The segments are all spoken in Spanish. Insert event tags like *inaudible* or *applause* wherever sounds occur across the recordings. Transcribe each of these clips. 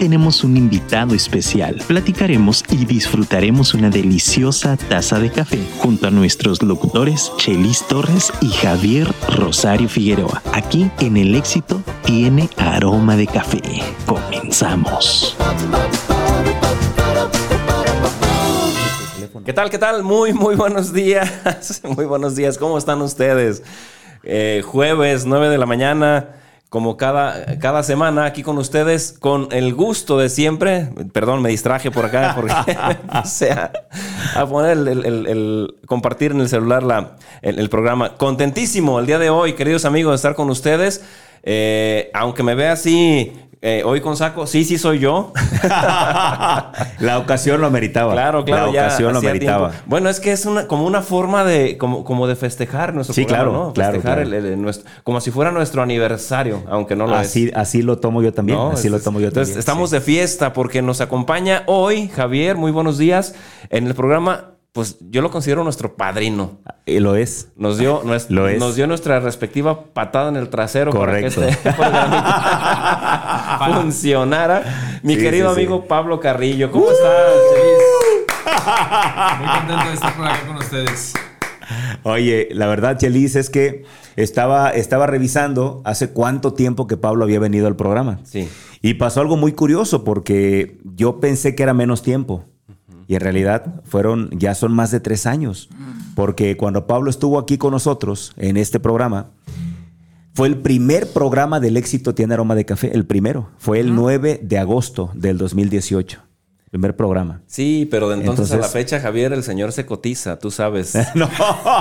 tenemos un invitado especial. Platicaremos y disfrutaremos una deliciosa taza de café junto a nuestros locutores Chelis Torres y Javier Rosario Figueroa. Aquí en El Éxito tiene aroma de café. Comenzamos. ¿Qué tal? ¿Qué tal? Muy, muy buenos días. *laughs* Muy buenos días. ¿Cómo están ustedes? Eh, jueves, 9 de la mañana, como cada, cada semana aquí con ustedes, con el gusto de siempre. Perdón, me distraje por acá *laughs* porque *laughs* o sea, a poner el, el- el- compartir en el celular la, el, el programa. Contentísimo el día de hoy, queridos amigos, de estar con ustedes. Eh, aunque me vea así, eh, hoy con saco, sí, sí soy yo. *laughs* La ocasión lo ameritaba. Claro, claro. La ya ocasión lo ameritaba. tiempo. Bueno, es que es una, como una forma de, como, como de festejar nuestro Sí, programa, claro, ¿no? claro, Festejar claro. el- el- nuestro- como si fuera nuestro aniversario, aunque no lo es. Así, así lo tomo yo también. ¿no? así lo tomo yo entonces, también. estamos sí. de fiesta porque nos acompaña hoy Javier. Muy buenos días. En el programa, pues yo lo considero nuestro padrino. Eh, lo es. Nos dio, *laughs* nues- Lo es. nos dio nuestra respectiva patada en el trasero Correcto. para que este *laughs* *laughs* funcionara. Mi Sí, querido sí, sí. amigo Pablo Carrillo, ¿cómo estás? Muy contento de estar por acá con ustedes. Oye, la verdad, Chelis, es que estaba, estaba revisando hace cuánto tiempo que Pablo había venido al programa. Sí. Y pasó algo muy curioso porque yo pensé que era menos tiempo. Y en realidad fueron, ya son más de tres años. Porque cuando Pablo estuvo aquí con nosotros en este programa, fue el primer programa del éxito Tiene Aroma de Café, el primero. Fue el 9 de agosto del 2018. Primer programa. Sí, pero de entonces, a la fecha, Javier, el señor se cotiza, tú sabes. *laughs* No.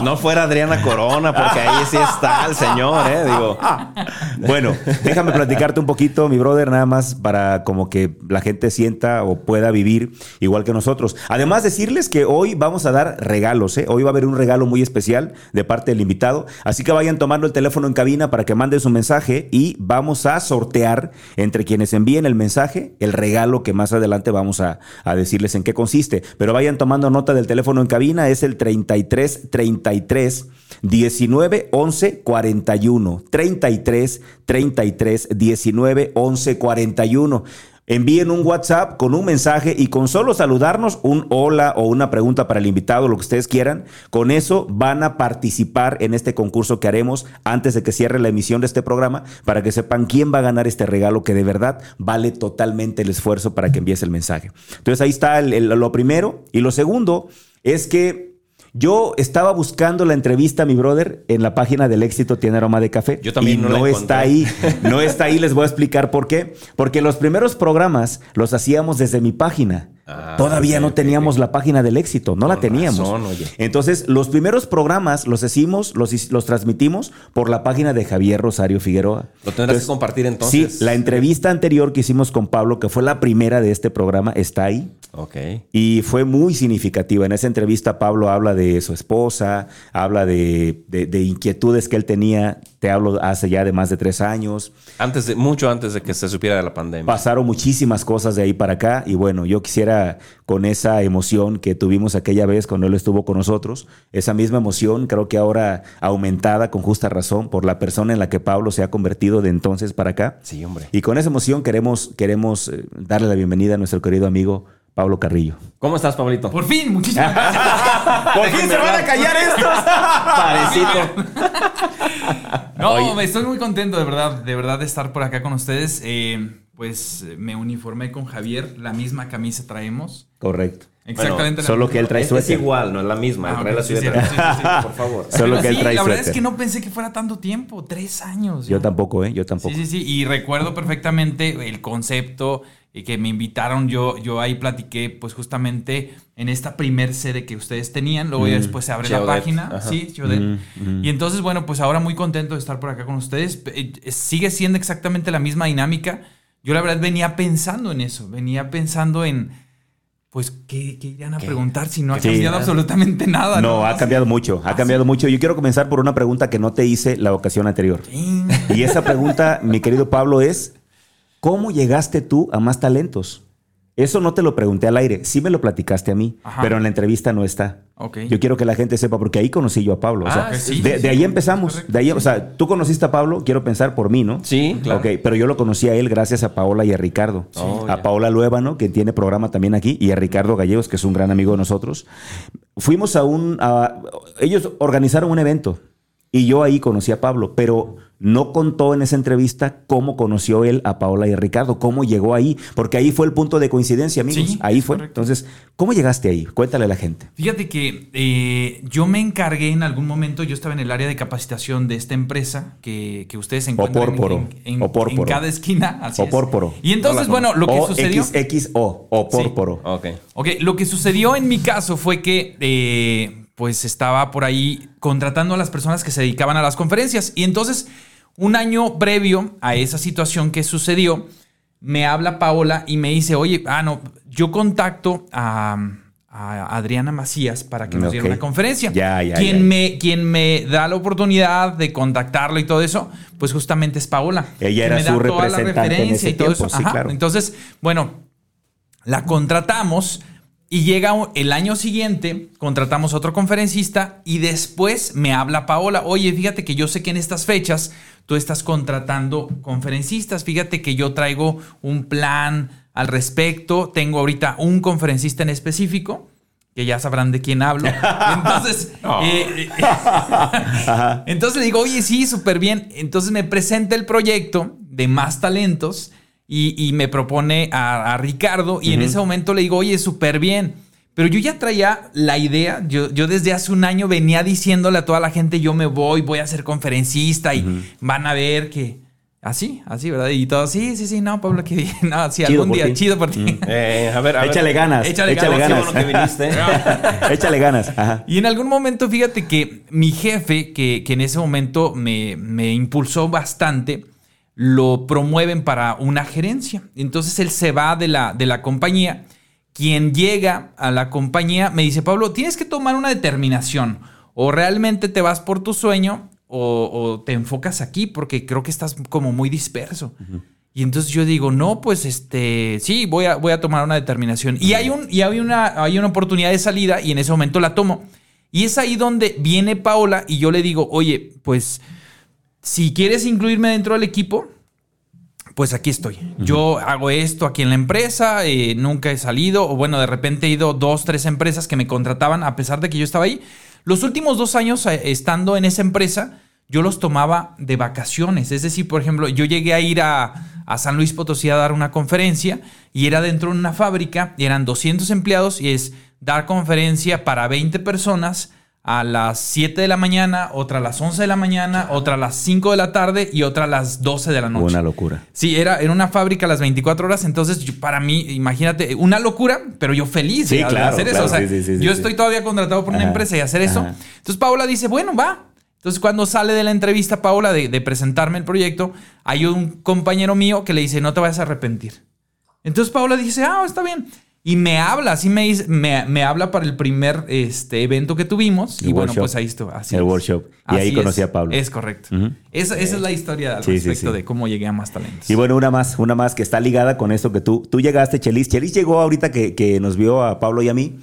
No fuera Adriana Corona, porque ahí sí está el señor, ¿eh? Digo, *laughs* Bueno, déjame platicarte un poquito, mi brother, nada más para como que la gente sienta o pueda vivir igual que nosotros. Además, decirles que hoy vamos a dar regalos, ¿eh? Hoy va a haber un regalo muy especial de parte del invitado. Así que vayan tomando el teléfono en cabina para que manden su mensaje y vamos a sortear entre quienes envíen el mensaje el regalo que más adelante vamos a, a decirles en qué consiste. Pero vayan tomando nota del teléfono en cabina, es el 33 33 19 11 41. 33 33 19 11 41. Envíen un WhatsApp con un mensaje y con solo saludarnos, un hola o una pregunta para el invitado, lo que ustedes quieran. Con eso van a participar en este concurso que haremos antes de que cierre la emisión de este programa para que sepan quién va a ganar este regalo que de verdad vale totalmente el esfuerzo para que envíes el mensaje. Entonces ahí está lo primero. Y lo segundo es que yo estaba buscando la entrevista, mi brother, en la página del éxito Tiene Aroma de Café. Yo también y no no, la está ahí. No está ahí, les voy a explicar por qué. Porque los primeros programas los hacíamos desde mi página. Ah, Todavía no teníamos la página del éxito, no la teníamos. razón, oye. Entonces, los primeros programas los hicimos, los, los transmitimos por la página de Javier Rosario Figueroa. Lo tendrás que compartir entonces. Sí, la entrevista anterior que hicimos con Pablo, que fue la primera de este programa, está ahí. ok. Y fue muy significativa. En esa entrevista Pablo habla de su esposa, habla de, de- de inquietudes que él tenía, te hablo hace ya de más de tres años. Antes de, mucho antes de que se supiera de la pandemia. Pasaron muchísimas cosas de ahí para acá y bueno, yo quisiera con esa emoción que tuvimos aquella vez cuando él estuvo con nosotros, esa misma emoción creo que ahora aumentada con justa razón por la persona en la que Pablo se ha convertido de entonces para acá. Sí, hombre. Y con esa emoción queremos, queremos eh, darle la bienvenida a nuestro querido amigo Pablo Carrillo. ¿Cómo estás, Pablito? Por fin, muchísimas *laughs* gracias. ¡Por fin se van a callar estos! *laughs* Parecito. No, me estoy muy contento de verdad, de verdad de estar por acá con ustedes. Eh, pues eh, me uniformé con Javier, la misma camisa traemos. Correcto. Exactamente. la solo misma. que él trae Es, igual, no es la misma. Ah, él trae la sí, suéter. sí, sí, sí, sí. *laughs* Por favor. *laughs* Solo Pero que él trae La verdad es que no pensé que fuera tanto tiempo, tres años. Yo ya. tampoco, ¿eh? Yo tampoco. Sí, sí, sí. Y recuerdo perfectamente el concepto y que me invitaron. Yo, yo ahí platiqué, pues justamente en esta primer sede que ustedes tenían. Luego ya después se abre la página. Ajá. Sí. Mm, mm. Y entonces, bueno, pues ahora muy contento de estar por acá con ustedes. Eh, eh, Sigue siendo exactamente la misma dinámica. Yo la verdad venía pensando en eso. Venía pensando en, pues, ¿qué, qué irían a preguntar si no ha Sí. cambiado absolutamente nada? No, ha cambiado mucho, ha cambiado mucho. Yo quiero comenzar por una pregunta que no te hice la ocasión anterior. Y esa pregunta, mi querido Pablo, es, ¿cómo llegaste tú a más talentos? Eso no te lo pregunté al aire, sí me lo platicaste a mí, Ajá. pero en la entrevista no está. Ok. Yo quiero que la gente sepa, porque ahí conocí yo a Pablo. o sea, Ah, sí, de, sí, de ahí sí, empezamos. de ahí, o sea, tú conociste a Pablo, quiero pensar por mí, ¿no? Sí, claro. Ok, pero yo lo conocí a él gracias a Paola y a Ricardo. Oh, a ya. Paola Luébano, que tiene programa también aquí, y a Ricardo Gallegos, que es un gran amigo de nosotros. Fuimos a un... a- ellos organizaron un evento y yo ahí conocí a Pablo, pero no contó en esa entrevista cómo conoció él a Paola y a Ricardo, cómo llegó ahí, porque ahí fue el punto de coincidencia, amigos. Sí, ahí es fue. correcto. Entonces, ¿cómo llegaste ahí? Cuéntale a la gente. Fíjate que eh, yo me encargué en algún momento, yo estaba en el área de capacitación de esta empresa que, que ustedes encuentran en- Opórporo. en, en- Opórporo. en cada esquina. *laughs* Así es. Opórporo. Y entonces, bueno, lo que o sucedió... XXO, o pórporo. Ok. Ok, lo que sucedió en mi caso fue que eh, pues estaba por ahí contratando a las personas que se dedicaban a las conferencias y entonces un año previo a esa situación que sucedió, me habla Paola y me dice, oye, ah, no, yo contacto a, a Adriana Macías para que nos diera una conferencia. Ya, ya, quien, ya. Me, quien me da la oportunidad de contactarlo y todo eso, pues justamente es Paola. Ella era me da su toda la representante en referencia ese y todo tiempo, eso. sí, Ajá. claro. Entonces, bueno, la contratamos y llega el año siguiente, contratamos a otro conferencista y después me habla Paola, oye, fíjate que yo sé que en estas fechas tú estás contratando conferencistas, fíjate que yo traigo un plan al respecto, tengo ahorita un conferencista en específico. Que ya sabrán de quién hablo. *laughs* Entonces, eh, eh, *laughs* entonces le digo, oye, sí, súper bien. Entonces me presenta el proyecto de más talentos y, y me propone a, a Ricardo y en ese momento le digo, oye, súper bien. Pero yo ya traía la idea, yo, yo desde hace un año venía diciéndole a toda la gente, yo me voy, voy a ser conferencista y van a ver que... Así, así, ¿verdad? Y todo, sí, sí, sí, no, Pablo, que bien. No, sí, Chido algún día, ti. chido por ti. Eh, a ver, a ver. Échale ganas. Échale Échale, ganas, ganas. Bueno que viniste. *laughs* *laughs* Échale ganas. Ajá. Y en algún momento, fíjate que mi jefe, que, que en ese momento me, me impulsó bastante, lo promueven para una gerencia. Entonces él se va de la, de la compañía. Quien llega a la compañía me dice, Pablo, tienes que tomar una determinación. O realmente te vas por tu sueño o, o te enfocas aquí porque creo que estás como muy disperso. Y entonces yo digo, no, pues este, sí, voy a, voy a tomar una determinación. Y hay, un, y hay, una, hay una oportunidad de salida y en ese momento la tomo. Y es ahí donde viene Paola y yo le digo, oye, pues si quieres incluirme dentro del equipo, pues aquí estoy. Yo hago esto aquí en la empresa, eh, nunca he salido, o bueno, de repente he ido dos, tres empresas que me contrataban a pesar de que yo estaba ahí. Los últimos dos años eh, estando en esa empresa, yo los tomaba de vacaciones. Es decir, por ejemplo, yo llegué a ir a, a San Luis Potosí a dar una conferencia y era dentro de una fábrica y eran 200 empleados y es dar conferencia para 20 personas a las 7 de la mañana, otra a las 11 de la mañana, otra a las 5 de la tarde y otra a las 12 de la noche. Una locura. Sí, era en una fábrica a las 24 horas, entonces yo- para mí, imagínate, una locura, pero yo feliz Sí, de, claro, hacer eso. claro, O sea, sí, sí, sí, yo sí. estoy todavía contratado por una Ajá, empresa y hacer eso. ajá. Entonces Paola dice, bueno, va. Entonces cuando sale de la entrevista Paola de, de presentarme el proyecto, hay un compañero mío que le dice, no te vayas a arrepentir. Entonces Paola dice, ah, está bien. Y me habla, así me, dice- me, me habla para el primer este, evento que tuvimos. El y bueno, pues ahí estuvo. Así El es. workshop. Y ahí conocí es. a Pablo. Es correcto. Esa, esa es la historia al Sí, sí, respecto sí. de cómo llegué a Más Talentos. Y bueno, una más, una más que está ligada con esto que tú, tú llegaste, Chelis. Chelis llegó ahorita que, que nos vio a Pablo y a mí.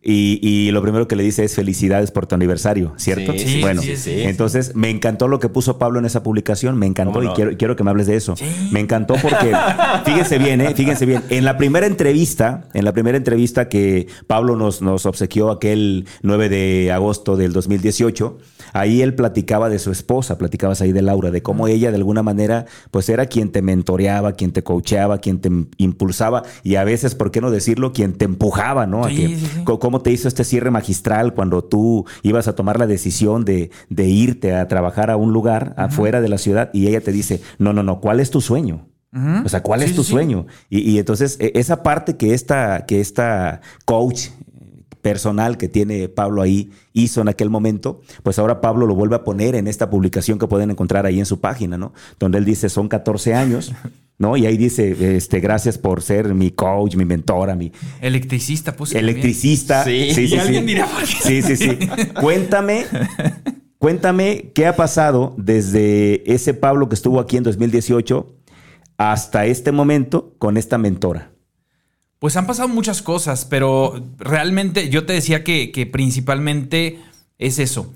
Y, y lo primero que le dice es felicidades por tu aniversario, ¿cierto? Sí, sí, bueno, sí, entonces me encantó lo que puso Pablo en esa publicación, me encantó ¿Cómo y no? quiero, quiero que me hables de eso. Sí. Me encantó porque, *laughs* fíjense bien, ¿eh? fíjense bien, en la primera entrevista, en la primera entrevista que Pablo nos, nos obsequió aquel 9 de agosto del 2018, ahí él platicaba de su esposa, platicabas ahí de Laura, de cómo ella de alguna manera pues era quien te mentoreaba, quien te coacheaba, quien te impulsaba y a veces, ¿por qué no decirlo? Quien te empujaba, ¿no? A Sí, que- sí, sí. co- cómo te hizo este cierre magistral cuando tú ibas a tomar la decisión de, de irte a trabajar a un lugar afuera de la ciudad y ella te dice, no, no, no, ¿cuál es tu sueño? O sea, ¿cuál Sí, es tu sí, sí. sueño? Y, y entonces e- esa parte que esta, que esta coach personal que tiene Pablo ahí hizo en aquel momento, pues ahora Pablo lo vuelve a poner en esta publicación que pueden encontrar ahí en su página, ¿no? Donde él dice, son 14 años, *laughs* ¿no? Y ahí dice, este, gracias por ser mi coach, mi mentora, mi Electricista, pues. electricista. Sí. sí, Y sí, alguien sí. dirá, ¿por qué? Sí, sí, sí. Cuéntame, cuéntame qué ha pasado desde ese Pablo que estuvo aquí en 2018 hasta este momento con esta mentora. Pues han pasado muchas cosas, pero realmente yo te decía que, que principalmente es eso.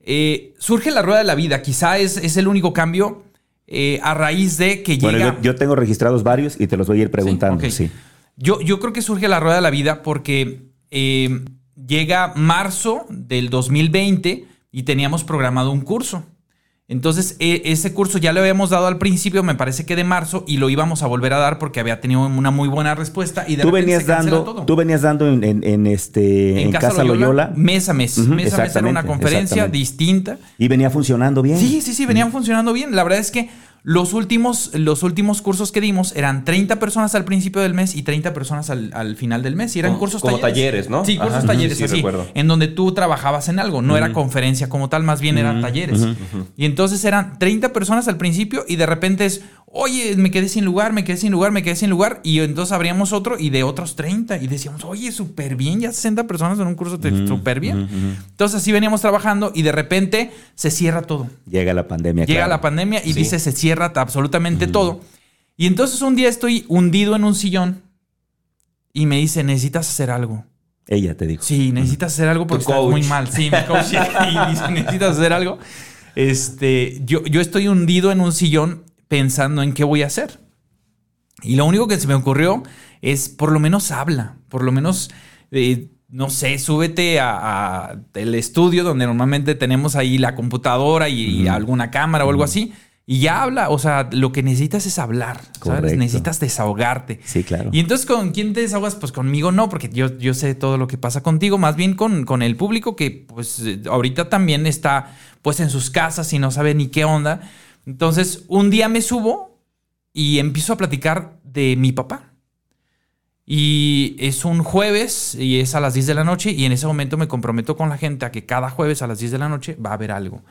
Eh, surge la rueda de la vida, quizá es, es el único cambio eh, a raíz de que Bueno, llega... yo, yo tengo registrados varios y te los voy a ir preguntando. Sí. Yo, yo creo que surge la rueda de la vida porque eh, llega marzo del 2020 y teníamos programado un curso. Entonces, e- ese curso ya lo habíamos dado al principio, me parece que de marzo, y lo íbamos a volver a dar porque había tenido una muy buena respuesta. Y de Tú venías se dando, todo. tú venías dando en, en- en este en, Casa, Loyola, mes a mes. Ujú, mes a mes era una conferencia distinta. y venía funcionando bien. Sí, sí, sí, venían funcionando bien. La verdad es que los últimos, los últimos cursos que dimos eran 30 personas al principio del mes y 30 personas al, al final del mes. Y eran Como- cursos como talleres, ¿no? Sí, cursos Ajá, talleres, sí, así. recuerdo. En donde tú trabajabas en algo. No era conferencia como tal, más bien eran talleres. Y entonces eran 30 personas al principio y de repente es, oye, me quedé sin lugar, me quedé sin lugar, me quedé sin lugar. Y entonces abríamos otro y de otros 30. Y decíamos, oye, súper bien, ya 60 personas en un curso, súper bien. Entonces así veníamos trabajando y de repente se cierra todo. Llega la pandemia. Llega claro. la pandemia y Sí. dice se cierra absolutamente todo. Y entonces un día estoy hundido en un sillón y me dice, necesitas hacer algo. Ella te dijo. Sí, necesitas hacer algo porque estás muy mal. Sí, mi coach y dice, necesitas hacer algo. Este, yo, yo estoy hundido en un sillón pensando en qué voy a hacer. Y lo único que se me ocurrió es, por lo menos habla, por lo menos, eh, no sé, súbete a, a el estudio donde normalmente tenemos ahí la computadora y, y alguna cámara o algo así. Y ya habla, o sea, lo que necesitas es hablar, ¿sabes? Correcto. Necesitas desahogarte. Sí, claro. Y entonces, ¿con quién te desahogas? Pues conmigo no, porque yo, yo sé todo lo que pasa contigo, más bien con, con el público que pues ahorita también está pues en sus casas y no sabe ni qué onda. Entonces, un día me subo y empiezo a platicar de mi papá. Y es un jueves y es a las 10 de la noche y en ese momento me comprometo con la gente a que cada jueves a las 10 de la noche va a haber algo.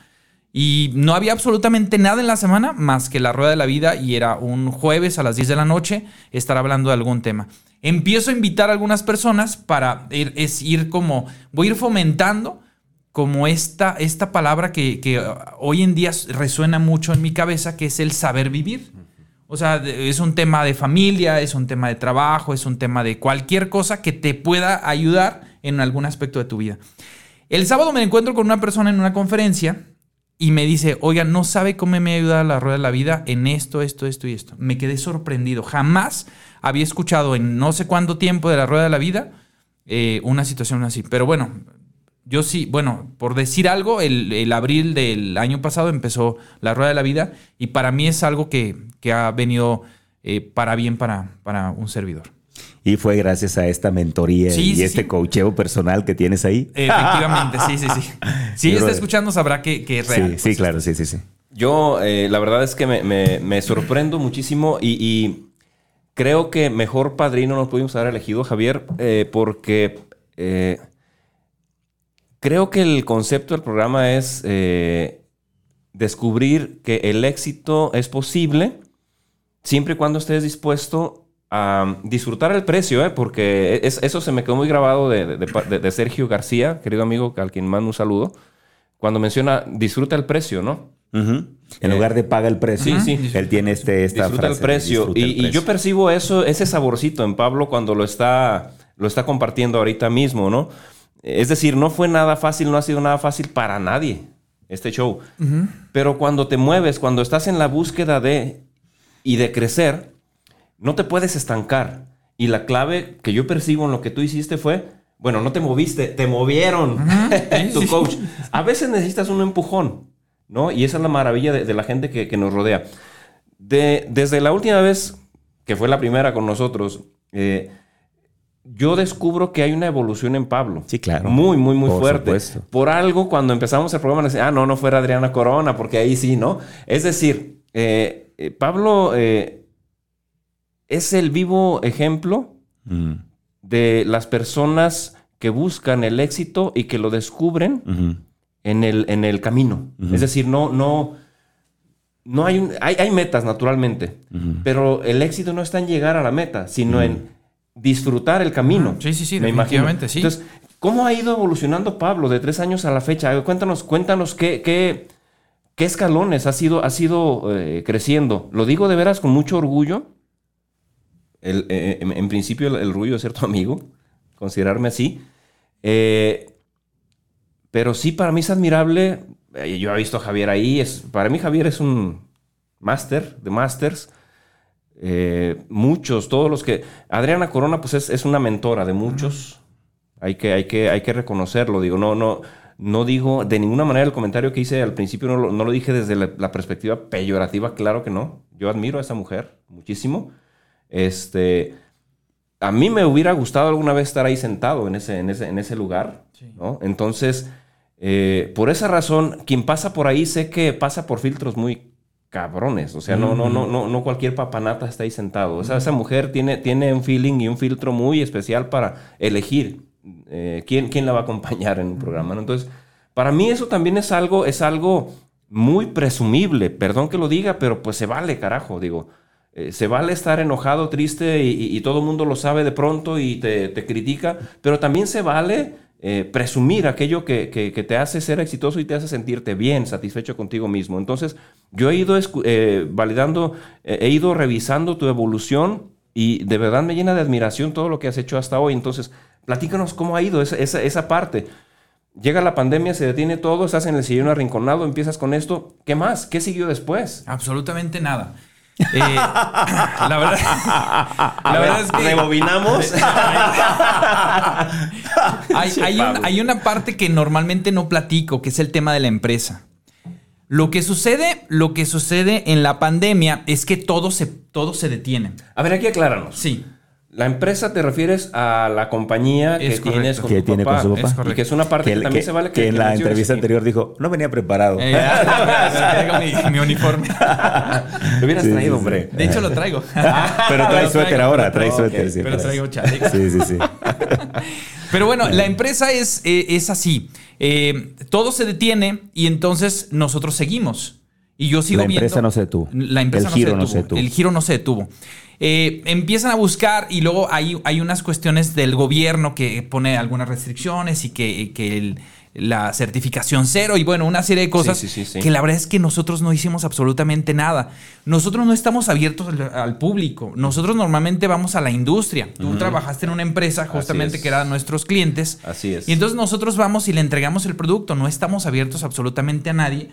Y no había absolutamente nada en la semana más que la rueda de la vida y era un jueves a las 10 de la noche estar hablando de algún tema. Empiezo a invitar a algunas personas para ir, es ir como, voy a ir fomentando como esta, esta palabra que, que hoy en día resuena mucho en mi cabeza, que es el saber vivir. O sea, es un tema de familia, es un tema de trabajo, es un tema de cualquier cosa que te pueda ayudar en algún aspecto de tu vida. El sábado me encuentro con una persona en una conferencia y me dice, oiga, no sabe cómo me ha ayudado la rueda de la vida en esto, esto, esto y esto. Me quedé sorprendido. Jamás había escuchado en no sé cuánto tiempo de la rueda de la vida eh, una situación así. Pero bueno, yo sí, bueno, por decir algo, el, abril del año pasado empezó la rueda de la vida y para mí es algo que, que ha venido eh, para bien para, para un servidor. Y fue gracias a esta mentoría Sí, y sí, este sí. coacheo personal que tienes ahí. Efectivamente, sí, sí, sí. *laughs* Si ella está escuchando, sabrá que, que es real. Sí, sí, claro, sí, sí, sí. Yo, eh, la verdad es que me, me- me sorprendo muchísimo y, y creo que mejor padrino nos pudimos haber elegido, Javier, eh, porque eh, creo que el concepto del programa es eh, descubrir que el éxito es posible siempre y cuando estés dispuesto a disfrutar el precio, ¿eh? porque es- eso se me quedó muy grabado de, de- de- de Sergio García, querido amigo, al quien mando un saludo, cuando menciona disfruta el precio, ¿no? Ujú. En Eh, lugar de paga el precio, sí, sí. él tiene este, esta disfruta frase, el precio. disfruta el y, y precio. yo percibo eso, ese saborcito en Pablo cuando lo está, lo está compartiendo ahorita mismo, ¿no? Es decir, no fue nada fácil, no ha sido nada fácil para nadie este show. Pero cuando te mueves, cuando estás en la búsqueda de y de crecer, no te puedes estancar. Y la clave que yo percibo en lo que tú hiciste fue, bueno, no te moviste, te movieron *laughs* Sí, tu coach. A veces necesitas un empujón, ¿no? Y esa es la maravilla de, de la gente que, que nos rodea. De- desde la última vez, que fue la primera con nosotros, eh, yo descubro que hay una evolución en Pablo. Sí, claro. Muy, muy, muy Por fuerte. supuesto. Por algo, cuando empezamos el programa, decía, ah, no, no fuera Adriana Corona, porque ahí sí, ¿no? Es decir, eh, eh, Pablo eh, es el vivo ejemplo Mm, de las personas que buscan el éxito y que lo descubren en el, en el camino. Es decir, no, no, no hay, un- hay, hay metas naturalmente, pero el éxito no está en llegar a la meta, sino en disfrutar el camino. Sí, sí, sí, me imagino. definitivamente, sí. Entonces, ¿cómo ha ido evolucionando Pablo de tres años a la fecha? Cuéntanos, cuéntanos qué, qué, qué escalones ha sido, ha sido eh, creciendo. Lo digo de veras con mucho orgullo. El, eh, en, en principio el, el ser tu amigo, considerarme así. Eh, pero sí, para mí es admirable. eh, Yo he visto a Javier ahí. Es, para mí Javier es un máster de masters. Eh, muchos, todos los que... Adriana Corona pues es, es una mentora de muchos. Hay que, hay, que, hay que reconocerlo. Digo, no, no, no digo de ninguna manera el comentario que hice al principio, no lo, no lo dije desde la, la perspectiva peyorativa, claro que no. Yo admiro a esa mujer muchísimo. Este, a mí me hubiera gustado alguna vez estar ahí sentado en ese, en ese, en ese lugar. ¿no? Entonces, eh, por esa razón, quien pasa por ahí sé que pasa por filtros muy cabrones. O sea, no, no, no, no, no cualquier papanata está ahí sentado. O sea, esa mujer tiene, tiene un feeling y un filtro muy especial para elegir eh, quién, quién la va a acompañar en un programa. ¿no? Entonces, para mí eso también es algo, es algo muy presumible. Perdón que lo diga, pero pues se vale, carajo, digo. Eh, se vale estar enojado, triste y, todo mundo lo sabe de pronto y te, te critica, pero también se vale eh, presumir aquello que, que- te hace ser exitoso y te hace sentirte bien, satisfecho contigo mismo. Entonces, yo he ido eh, validando, eh, he ido revisando tu evolución y de verdad me llena de admiración todo lo que has hecho hasta hoy. Entonces, platícanos cómo ha ido esa, esa, esa parte. Llega la pandemia, se detiene todo, estás en el sillón arrinconado, empiezas con esto. ¿Qué más? ¿Qué siguió después? Absolutamente nada. Eh, la verdad, *laughs* la verdad es que rebobinamos. *laughs* hay, hay un- hay una parte que normalmente no platico, que es el tema de la empresa. Lo que sucede, lo que sucede en la pandemia es que todo se, todo se detiene. A ver, aquí acláranos. Sí. La empresa te refieres a la compañía que correcto. tienes con Que tu tiene papá. con su papá. Es Y que es una parte que, Que, también que- se vale que que en la entrevista aquí. anterior dijo, no venía preparado. Eh, traigo mi, mi uniforme. Lo hubieras Sí, traído, sí, sí. hombre. De hecho, lo traigo. Pero trae suéter ahora, trae suéter. sí, Pero traigo chaleco. Sí, sí, sí. Pero bueno, la empresa es, eh, es así. Eh, todo se detiene y entonces nosotros seguimos. Y yo sigo La viendo. empresa no se detuvo. La empresa El no, giro se no se detuvo. detuvo. El giro no se detuvo. Eh, empiezan a buscar y luego hay, hay unas cuestiones del gobierno que pone algunas restricciones y que, que el- la certificación cero y bueno, una serie de cosas Sí, sí, sí, que la verdad es que nosotros no hicimos absolutamente nada. Nosotros no estamos abiertos al, al público. Nosotros normalmente vamos a la industria. Tú trabajaste en una empresa justamente es. que eran nuestros clientes. Así es. Y entonces nosotros vamos y le entregamos el producto. No estamos abiertos absolutamente a nadie.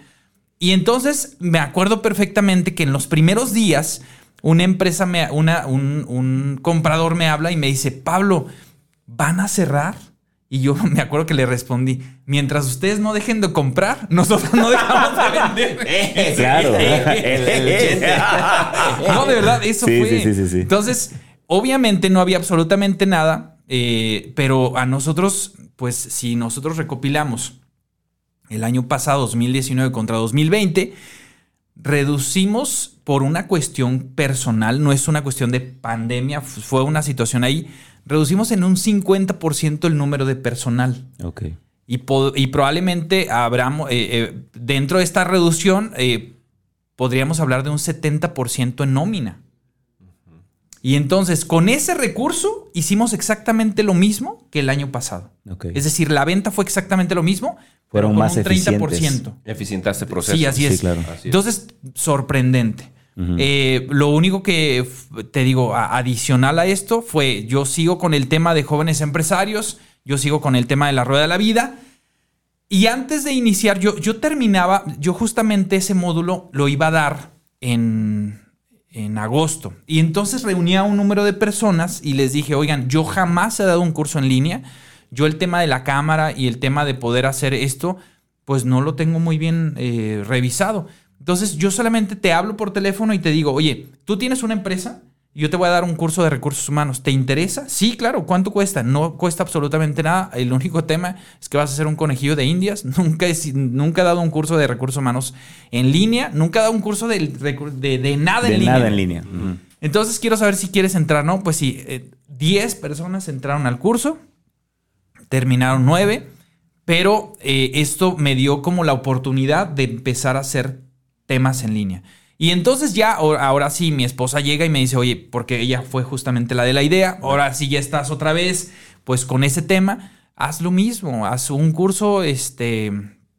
Y entonces me acuerdo perfectamente que en los primeros días una empresa, me, una, un, un comprador me habla y me dice, Pablo, ¿van a cerrar? Y yo *laughs* me acuerdo que le respondí, mientras ustedes no dejen de comprar, nosotros no dejamos de vender. *laughs* Claro. *laughs* No, de verdad, eso Sí, fue. sí, sí, sí, sí. Entonces, obviamente no había absolutamente nada, eh, pero a nosotros, pues si nosotros recopilamos el año pasado, 2019 contra 2020, reducimos por una cuestión personal, no es una cuestión de pandemia, fue una situación ahí, reducimos en un 50% el número de personal. Ok. Y, y probablemente eh, eh, dentro de esta reducción, eh, podríamos hablar de un 70% en nómina. Y entonces, con ese recurso, hicimos exactamente lo mismo que el año pasado. Es decir, la venta fue exactamente lo mismo, Fueron con más un 30%. eficientes. Eficientaste proceso. Sí, así Sí, es. claro. Así es. Entonces, sorprendente. Eh, lo único que te digo, a- adicional a esto fue, yo sigo con el tema de jóvenes empresarios, yo sigo con el tema de la rueda de la vida. Y antes de iniciar, yo, yo terminaba, yo justamente ese módulo lo iba a dar en, en agosto. Y entonces reuní a un número de personas y les dije, oigan, yo jamás he dado un curso en línea. Yo el tema de la cámara y el tema de poder hacer esto, pues no lo tengo muy bien eh, revisado. Entonces yo solamente te hablo por teléfono y te digo, oye, tú tienes una empresa, yo te voy a dar un curso de recursos humanos. ¿Te interesa? Sí, claro. ¿Cuánto cuesta? No cuesta absolutamente nada. El único tema es que vas a hacer un conejillo de indias. *laughs* Nunca he, nunca he dado un curso de recursos humanos en línea. Nunca he dado un curso de, de, de nada De en línea. nada en línea. Entonces quiero saber si quieres entrar, ¿no? Pues sí, eh, 10 personas entraron al curso, terminaron 9, pero eh, esto me dio como la oportunidad de empezar a hacer temas en línea. Y entonces ya, ahora ahora sí, mi esposa llega y me dice, oye, porque ella fue justamente la de la idea, ahora sí ya estás otra vez, pues con ese tema, haz lo mismo, haz un curso este,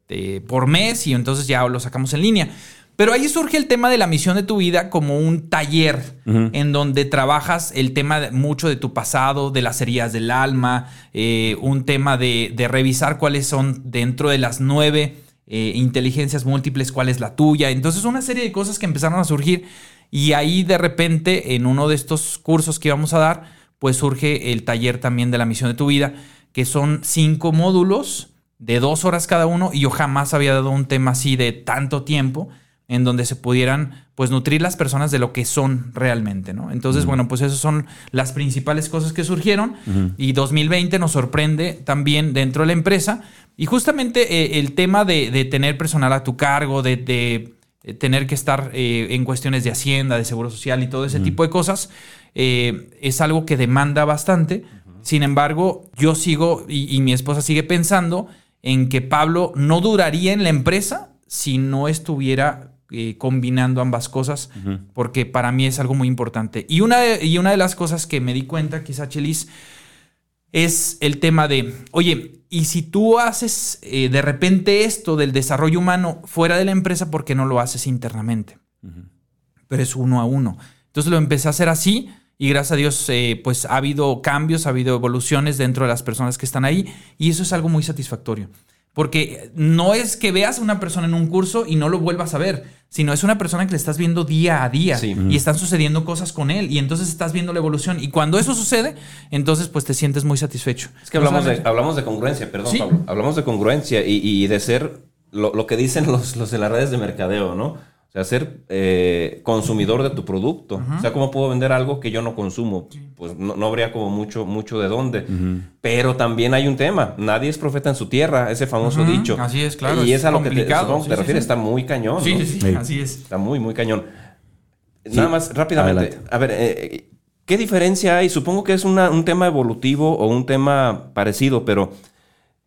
de- por mes y entonces ya lo sacamos en línea. Pero ahí surge el tema de la misión de tu vida como un taller en donde trabajas el tema de- mucho de tu pasado, de las heridas del alma, eh, un tema de, de revisar cuáles son dentro de las nueve eh, inteligencias múltiples, cuál es la tuya. Entonces una serie de cosas que empezaron a surgir y ahí de repente en uno de estos cursos que íbamos a dar, pues surge el taller también de la misión de tu vida, que son cinco módulos de dos horas cada uno y yo jamás había dado un tema así de tanto tiempo en donde se pudieran pues nutrir las personas de lo que son realmente, ¿no? Entonces, bueno, pues esas son las principales cosas que surgieron. Y 2020 nos sorprende también dentro de la empresa. Y justamente eh, el tema de, de tener personal a tu cargo, de, de, eh, tener que estar eh, en cuestiones de hacienda, de seguro social y todo ese tipo de cosas, es algo que demanda bastante. Sin embargo, yo sigo y, y mi esposa sigue pensando en que Pablo no duraría en la empresa si no estuviera eh, combinando ambas cosas, porque para mí es algo muy importante. Y una, de, y una de las cosas que me di cuenta, quizá Chelis, es el tema de, oye, y si tú haces eh, de repente esto del desarrollo humano fuera de la empresa, ¿por qué no lo haces internamente? Pero es uno a uno. Entonces lo empecé a hacer así y gracias a Dios eh, pues ha habido cambios, ha habido evoluciones dentro de las personas que están ahí y eso es algo muy satisfactorio. Porque no es que veas a una persona en un curso y no lo vuelvas a ver, sino es una persona que le estás viendo día a día Sí. y están sucediendo cosas con él y entonces estás viendo la evolución y cuando eso sucede, entonces pues te sientes muy satisfecho. Es que hablamos de, solamente- hablamos de congruencia, perdón, Sí. Pablo. Hablamos de congruencia y, y de ser lo, lo que dicen los, los de las redes de mercadeo, ¿no? O sea, ser eh, consumidor de tu producto. O sea, ¿cómo puedo vender algo que yo no consumo? Pues no, no habría como mucho, mucho de dónde. Pero también hay un tema. Nadie es profeta en su tierra, ese famoso dicho. así es, claro, Y es es a lo que te, supongo sí, te sí, refieres. sí. Está muy cañón. Sí, ¿no? sí, sí, Sí. así es. Está muy, muy cañón. Nada más, rápidamente. Adelante. A ver, eh, ¿qué diferencia hay? Supongo que es una- un tema evolutivo o un tema parecido, pero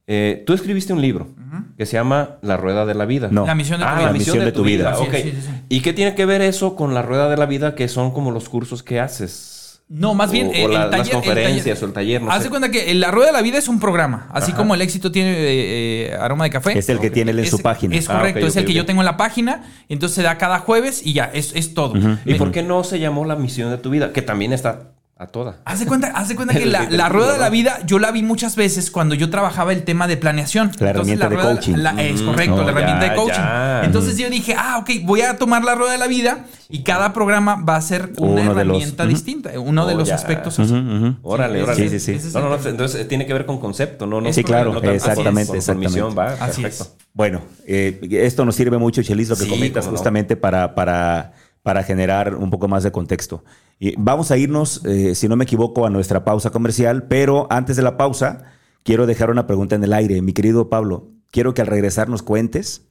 eh, tú escribiste un libro que se llama La Rueda de la Vida. No. La misión de tu Ah, vida. la misión de tu vida. Sí, sí, sí. ¿Y qué tiene que ver eso con la Rueda de la Vida, que son como los cursos que haces? No, más bien O- o eh, la- el las taller, el conferencias taller- o el taller, no Haz sé. de cuenta que la rueda de la vida es un programa, así Ajá. como el éxito tiene eh, eh, aroma de café. Es el que tiene él en Es- su página. Es Ah, correcto, es el que yo tengo en la página, entonces se da cada jueves y ya, es, es todo. ¿Y por qué no se llamó la misión de tu vida? Que también está a toda. Haz de cuenta, haz de cuenta *laughs* que la, la rueda de la vida yo la vi muchas veces cuando yo trabajaba el tema de planeación. La herramienta de rueda- coaching. la- es Mm, correcto, la herramienta ya, de coaching. ya. Entonces yo dije, ah, ok, voy a tomar la rueda de la vida y cada programa va a ser una Uno de los- herramienta distinta, uno de Oh, los ya. aspectos. Ujú. Órale, Sí, órale. sí, sí, sí. No, no, no, entonces eh, tiene que ver con concepto, ¿no? no Sí, claro, no con- exactamente, con- exactamente. misión, va, Así perfecto. es. Bueno, eh, esto nos sirve mucho, Chelis, lo que Sí, comentas justamente para, para, para generar un poco más de contexto. Y vamos a irnos, eh, si no me equivoco, a nuestra pausa comercial, pero antes de la pausa, quiero dejar una pregunta en el aire. Mi querido Pablo, quiero que al regresar nos cuentes,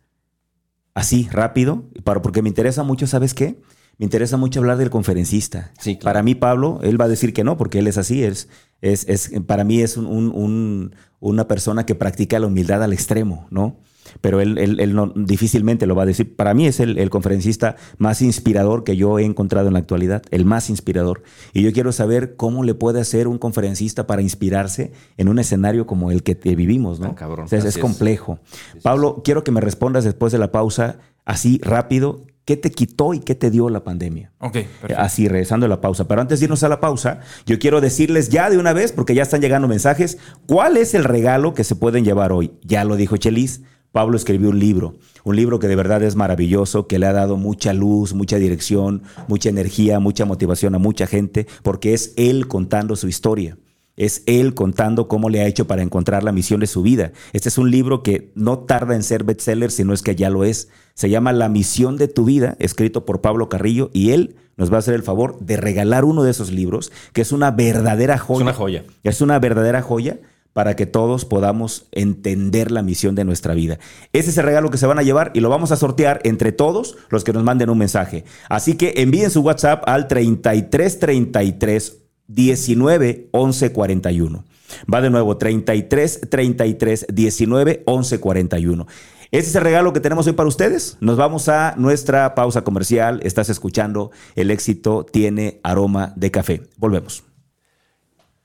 así, rápido, para, porque me interesa mucho, ¿sabes qué? Me interesa mucho hablar del conferencista. Sí, claro. Para mí, Pablo, él va a decir que no, porque él es así. Es, es, es, para mí es un- un- un- una persona que practica la humildad al extremo, ¿no? Pero él, él- él no, difícilmente lo va a decir. Para mí es el, el conferencista más inspirador que yo he encontrado en la actualidad, el más inspirador. Y yo quiero saber cómo le puede hacer un conferencista para inspirarse en un escenario como el que te vivimos, ¿no? Tan cabrón, O sea, es, complejo. Pablo, quiero que me respondas después de la pausa, así rápido, ¿qué te quitó y qué te dio la pandemia? Ok, perfecto. Así, regresando a la pausa. Pero antes de irnos a la pausa, yo quiero decirles ya de una vez, porque ya están llegando mensajes, ¿cuál es el regalo que se pueden llevar hoy? Ya lo dijo Chelis. Pablo escribió un libro, un libro que de verdad es maravilloso, que le ha dado mucha luz, mucha dirección, mucha energía, mucha motivación a mucha gente, porque es él contando su historia. Es él contando cómo le ha hecho para encontrar la misión de su vida. Este es un libro que no tarda en ser bestseller, sino es que ya lo es. Se llama La misión de tu vida, escrito por Pablo Carrillo, y él nos va a hacer el favor de regalar uno de esos libros, que es una verdadera joya. Es una joya. Es una verdadera joya para que todos podamos entender la misión de nuestra vida. Ese es el regalo que se van a llevar y lo vamos a sortear entre todos los que nos manden un mensaje. Así que envíen su WhatsApp al 3333 19 11 41. Va de nuevo 33 33 19 11 41. Ese es el regalo que tenemos hoy para ustedes. Nos vamos a nuestra pausa comercial. Estás escuchando El éxito tiene aroma de café. Volvemos.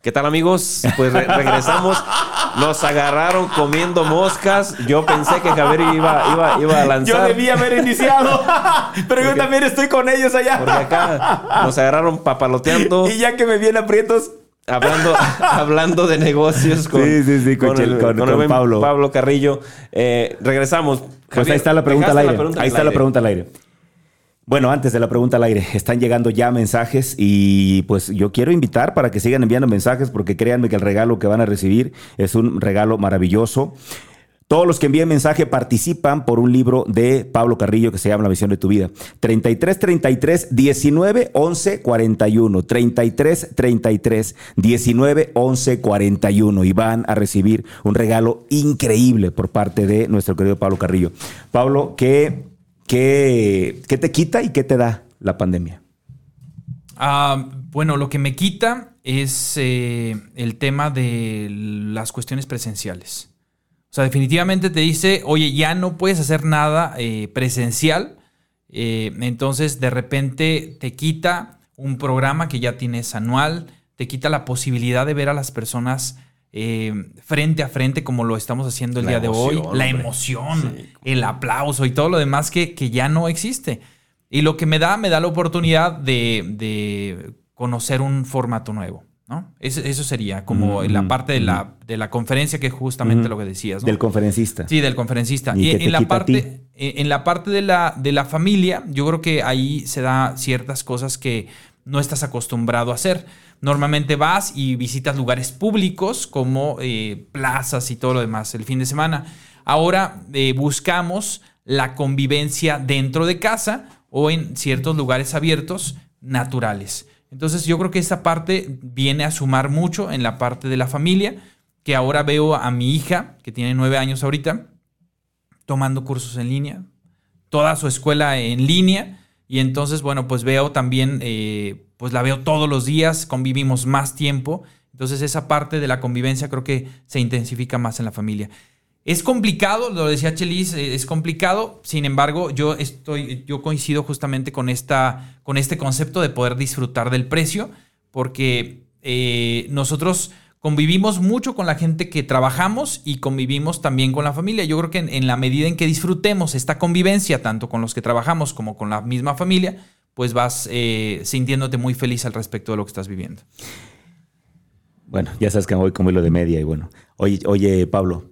¿Qué tal amigos? Pues re- regresamos. Nos agarraron comiendo moscas. Yo pensé que Javier iba, iba, iba a lanzar. haber iniciado, *laughs* pero yo también estoy con ellos Porque allá. acá nos agarraron papaloteando, Y ya que me vienen aprietos, hablando, *laughs* hablando de negocios con, Sí, sí, sí, con Chel- con- Pablo. Pablo Carrillo. Eh, regresamos. Pues ahí está la pregunta al aire. la pregunta ahí el está la pregunta al aire. Bueno, antes de la pregunta al aire, están llegando ya mensajes y pues yo quiero invitar para que sigan enviando mensajes porque créanme que el regalo que van a recibir es un regalo maravilloso. Todos los que envíen mensaje participan por un libro de Pablo Carrillo que se llama La visión de tu vida. 33 33 19 11 41. 33 33 19 11 41. Y van a recibir un regalo increíble por parte de nuestro querido Pablo Carrillo. Pablo, ¿qué, qué, qué te quita y qué te da la pandemia? Ah, bueno, lo que me quita es eh, el tema de las cuestiones presenciales. O sea, definitivamente te dice, oye, ya no puedes hacer nada eh, presencial. eh, entonces, de repente te quita un programa que ya tienes anual, te quita la posibilidad de ver a las personas eh, frente a frente como lo estamos haciendo el La día de hoy. La emoción, el aplauso y todo lo demás que, que ya no existe. Y lo que me da, me da la oportunidad de, de conocer un formato nuevo. ¿no? Eso, eso sería como Mm, la parte de la, de la conferencia que es justamente lo que decías. ¿no? Del conferencista. Sí, del conferencista. ¿Y Y, en, la parte, eh, en la parte de la, de la familia, yo creo que ahí se da ciertas cosas que no estás acostumbrado a hacer. Normalmente vas y visitas lugares públicos como eh, plazas y todo lo demás el fin de semana. Ahora eh, buscamos la convivencia dentro de casa o en ciertos lugares abiertos naturales. Entonces yo creo que esta parte viene a sumar mucho en la parte de la familia, que ahora veo a mi hija, que tiene nueve años ahorita, tomando cursos en línea, toda su escuela en línea, y entonces, bueno, pues veo también, eh, pues la veo todos los días, convivimos más tiempo, entonces esa parte de la convivencia creo que se intensifica más en la familia. Es complicado, lo decía Chelis, eh, es complicado. Sin embargo, yo estoy, yo coincido justamente con esta, con este concepto de poder disfrutar del precio, porque eh, nosotros convivimos mucho con la gente que trabajamos y convivimos también con la familia. Yo creo que en, la medida en que disfrutemos esta convivencia, tanto con los que trabajamos como con la misma familia, pues vas eh, sintiéndote muy feliz al respecto de lo que estás viviendo. Bueno, ya sabes que voy como hilo de media y bueno. Oye, oye Pablo,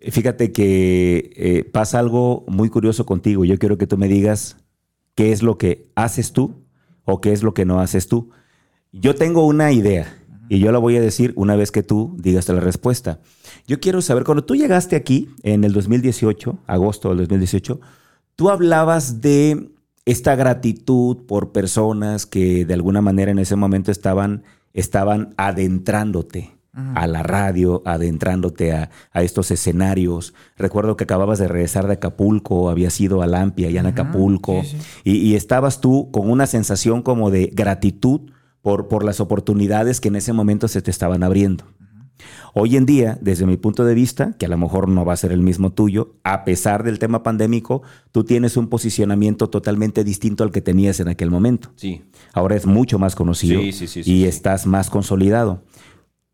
fíjate que eh, pasa algo muy curioso contigo. Yo quiero que tú me digas qué es lo que haces tú o qué es lo que no haces tú. Yo tengo una idea y yo la voy a decir una vez que tú digas la respuesta. Yo quiero saber, cuando tú llegaste aquí en el 2018, agosto del 2018, tú hablabas de esta gratitud por personas que de alguna manera en ese momento estaban, estaban adentrándote a la radio, adentrándote a, a estos escenarios. Recuerdo que acababas de regresar de Acapulco, habías ido a Lampia, allá en Acapulco, sí, sí. Y, y estabas tú con una sensación como de gratitud por, por las oportunidades que en ese momento se te estaban abriendo. Hoy en día, desde mi punto de vista, que a lo mejor no va a ser el mismo tuyo, a pesar del tema pandémico, tú tienes un posicionamiento totalmente distinto al que tenías en aquel momento. Sí. Ahora es mucho más conocido Sí, sí, sí, y estás más consolidado.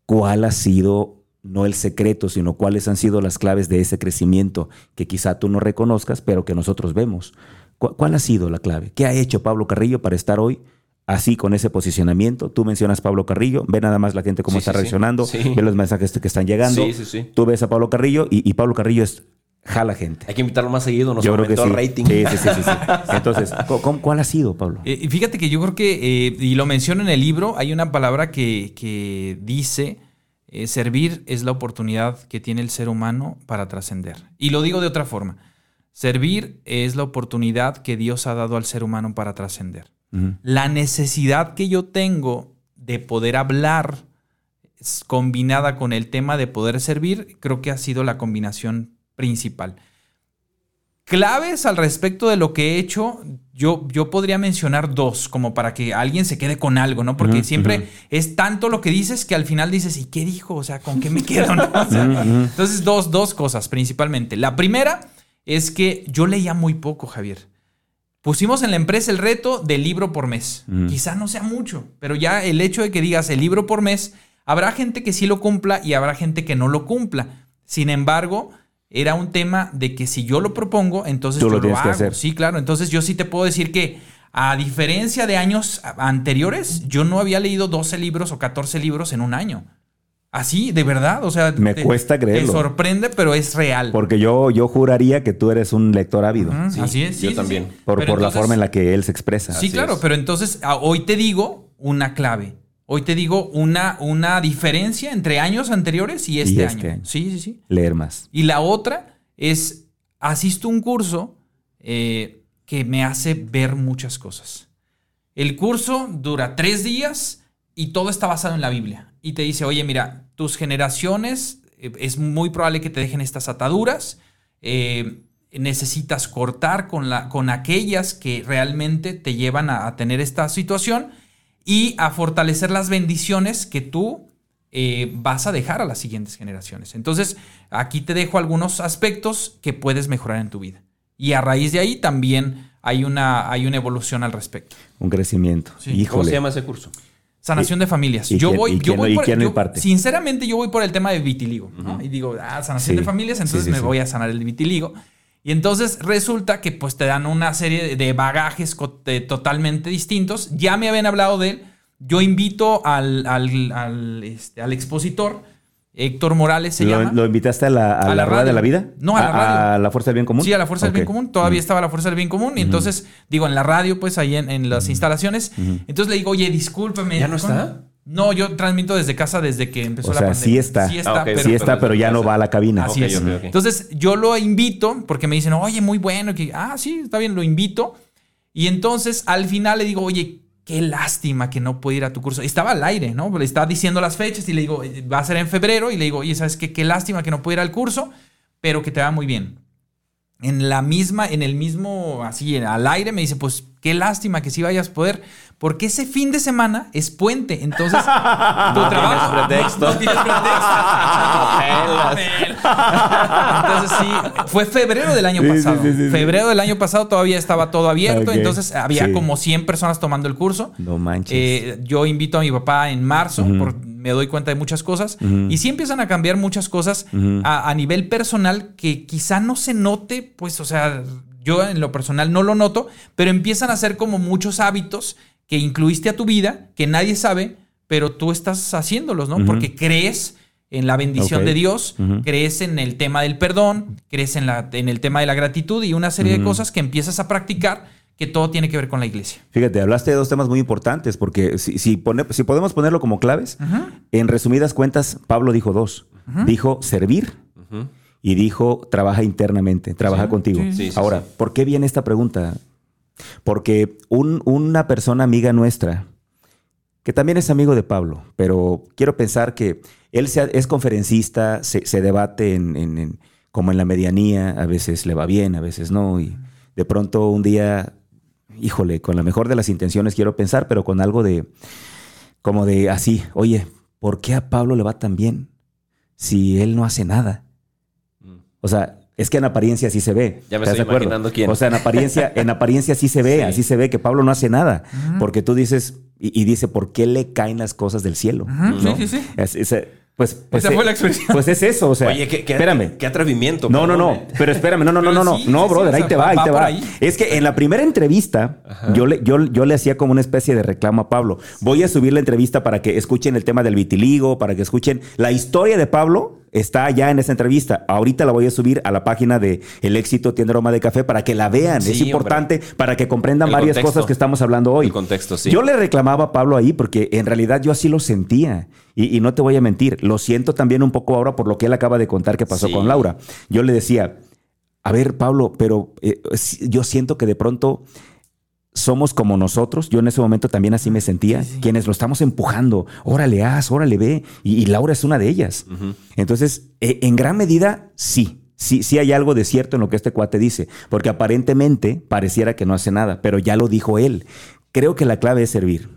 ¿Cuál ha sido, no el secreto, sino cuáles han sido las claves de ese crecimiento que quizá tú no reconozcas, pero que nosotros vemos? ¿Cu- ¿Cuál ha sido la clave? ¿Qué ha hecho Pablo Carrillo para estar hoy así con ese posicionamiento? Tú mencionas Pablo Carrillo, ve nada más la gente cómo Sí, está sí, reaccionando, Sí. ve los mensajes que están llegando. Sí, sí, sí. Tú ves a Pablo Carrillo y, y Pablo Carrillo es jala gente. Hay que invitarlo más seguido, nos Yo creo que el rating. Sí, sí, sí, sí, sí. Entonces, ¿cu- cu- ¿cuál ha sido, Pablo? Eh, y fíjate que yo creo que, eh, y lo menciono en el libro, hay una palabra que, que dice, eh, servir es la oportunidad que tiene el ser humano para trascender. Y lo digo de otra forma, servir es la oportunidad que Dios ha dado al ser humano para trascender. La necesidad que yo tengo de poder hablar es combinada con el tema de poder servir, creo que ha sido la combinación principal. Claves al respecto de lo que he hecho, yo, yo podría mencionar dos, como para que alguien se quede con algo, ¿no? Porque siempre es tanto lo que dices que al final dices, ¿y qué dijo? O sea, ¿con qué me quedo? no? *laughs* O sea, Ujú, ujú. entonces, dos, dos cosas principalmente. La primera es que yo leía muy poco, Javier. Pusimos en la empresa el reto de libro por mes. Quizá no sea mucho, pero ya el hecho de que digas el libro por mes Habrá gente que sí lo cumpla y habrá gente que no lo cumpla. Sin embargo, era un tema de que si yo lo propongo, entonces Tú yo lo, tienes hago. hacer. Sí, claro. Entonces yo sí te puedo decir que a diferencia de años anteriores, yo no había leído 12 libros o 14 libros en un año. Así, de verdad. O sea, Me te- cuesta creerlo. Te sorprende, pero es real. Porque yo, yo juraría que tú eres un lector ávido. Sí, Así es. yo sí, sí, también. sí. Por, por la forma en la que él se expresa. Sí, Así claro, es. pero entonces a- hoy te digo una clave. Hoy te digo una, una diferencia entre años anteriores y este, este año. año. Sí, sí, sí. Leer más. Y la otra es, asisto a un curso eh, que me hace ver muchas cosas. El curso dura tres días y todo está basado en la Biblia. Y te dice, oye, mira, tus generaciones eh, es muy probable que te dejen estas ataduras. eh, necesitas cortar con, la, con aquellas que realmente te llevan a, a tener esta situación y a fortalecer las bendiciones que tú eh, vas a dejar a las siguientes generaciones. Entonces, aquí te dejo algunos aspectos que puedes mejorar en tu vida. Y a raíz de ahí también hay una, hay una evolución al respecto. Un crecimiento. Sí. ¿Cómo se llama ese curso? Sanación de familias. y yo quién- voy, y yo voy y por, quién yo- sinceramente, yo voy por el tema de vitiligo. ¿no? Y digo, ah, sanación Sí. de familias, entonces Sí, sí, me voy a sanar el vitiligo. Y entonces resulta que pues te dan una serie de- bagajes de- totalmente distintos. Ya me habían hablado de él. Yo invito al, al, al, este, al expositor, Héctor Morales se ¿Lo, llama. lo invitaste a la, a A la la rueda de la vida? No, a la radio. ¿A la fuerza del bien común? Sí, a la Fuerza del Bien. Común. Todavía estaba la Fuerza del Bien Común. Y entonces, digo, en la radio, pues ahí en, en las instalaciones. Entonces le digo, oye, discúlpame. ¿Ya no ¿con- está? No, yo transmito desde casa desde que empezó O la sea, pandemia. sí está. Sí está, Ah, pero, sí está, pero ya no va a la cabina. Así es. Entonces yo lo invito porque me dicen, oye, muy bueno. Que, ah, sí, está bien, lo invito. Y entonces al final le digo, oye, qué lástima que no pude ir a tu curso. Estaba al aire, ¿no? Le estaba diciendo las fechas y le digo, "Eh, va a ser en febrero. Y le digo, oye, ¿sabes qué? Qué lástima que no pude ir al curso, pero que te va muy bien. En la misma, en el mismo, así, al aire, me dice, pues qué lástima que sí vayas a poder, porque ese fin de semana es puente. Entonces, *laughs* tu trabajo. tienes pretexto. No, *laughs* no tienes pretexto. *laughs* Entonces sí, fue febrero del año Sí, pasado. sí, sí, sí. febrero del año pasado todavía estaba todo abierto, entonces había como 100 personas tomando el curso. No manches. Eh, yo invito a mi papá en marzo, Ujú. por- me doy cuenta de muchas cosas. Y sí empiezan a cambiar muchas cosas a, a nivel personal que quizá no se note, pues, o sea, yo en lo personal no lo noto, pero empiezan a ser como muchos hábitos que incluiste a tu vida, que nadie sabe, pero tú estás haciéndolos, ¿no? Porque crees en la bendición de Dios, crees en el tema del perdón, crees en, la, en el tema de la gratitud y una serie de cosas que empiezas a practicar que todo tiene que ver con la iglesia. Fíjate, hablaste de dos temas muy importantes, porque si, si, pone- si podemos ponerlo como claves, en resumidas cuentas, Pablo dijo dos. Dijo servir y dijo trabaja internamente, trabaja Sí, contigo. sí, sí, sí, Ahora, sí. ¿por qué viene esta pregunta? Porque un- una persona amiga nuestra, que también es amigo de Pablo, pero quiero pensar que él sea- es conferencista, se, se debate en, en- en- como en la medianía, a veces le va bien, a veces no, y de pronto un día, híjole, con la mejor de las intenciones quiero pensar, pero con algo de, como de así, oye, ¿por qué a Pablo le va tan bien si él no hace nada? Mm. O sea, es que en apariencia sí se ve. Ya me ¿estás estoy de acuerdo? imaginando quién. O sea, en apariencia, en apariencia sí se ve, Sí. así se ve que Pablo no hace nada. Porque tú dices, y, y dice, ¿por qué le caen las cosas del cielo? Sí, sí, sí. Es- es- pues, pues, Esa eh, fue la expresión. Pues es eso, o sea. Oye, qué, qué- espérame. qué atrevimiento. No, no, no. eh. Pero espérame, no, no, no, no, no. sí, No, sí, brother, o ahí sea, te va, va- ahí va te va. Es que en la primera entrevista, yo le, yo, yo le hacía como una especie de reclamo a Pablo. Voy a subir la entrevista para que escuchen el tema del vitiligo, para que escuchen la historia de Pablo. Está ya en esa entrevista. Ahorita la voy a subir a la página de El Éxito Tienda Aroma de Café para que la vean. Sí, es importante para que comprendan El varias contexto. cosas que estamos hablando hoy. El contexto, sí. Yo le reclamaba a Pablo ahí porque en realidad yo así lo sentía. Y, y no te voy a mentir, lo siento también un poco ahora por lo que él acaba de contar que pasó Sí. con Laura. Yo le decía, a ver, Pablo, pero eh, yo siento que de pronto somos como nosotros. Yo en ese momento también así me sentía, Sí, quienes lo estamos empujando. Órale, haz, órale, ve. Y, y Laura es una de ellas. Entonces, eh, en gran medida, sí. Sí, sí hay algo de cierto en lo que este cuate dice, porque aparentemente pareciera que no hace nada, pero ya lo dijo él. Creo que la clave es servir.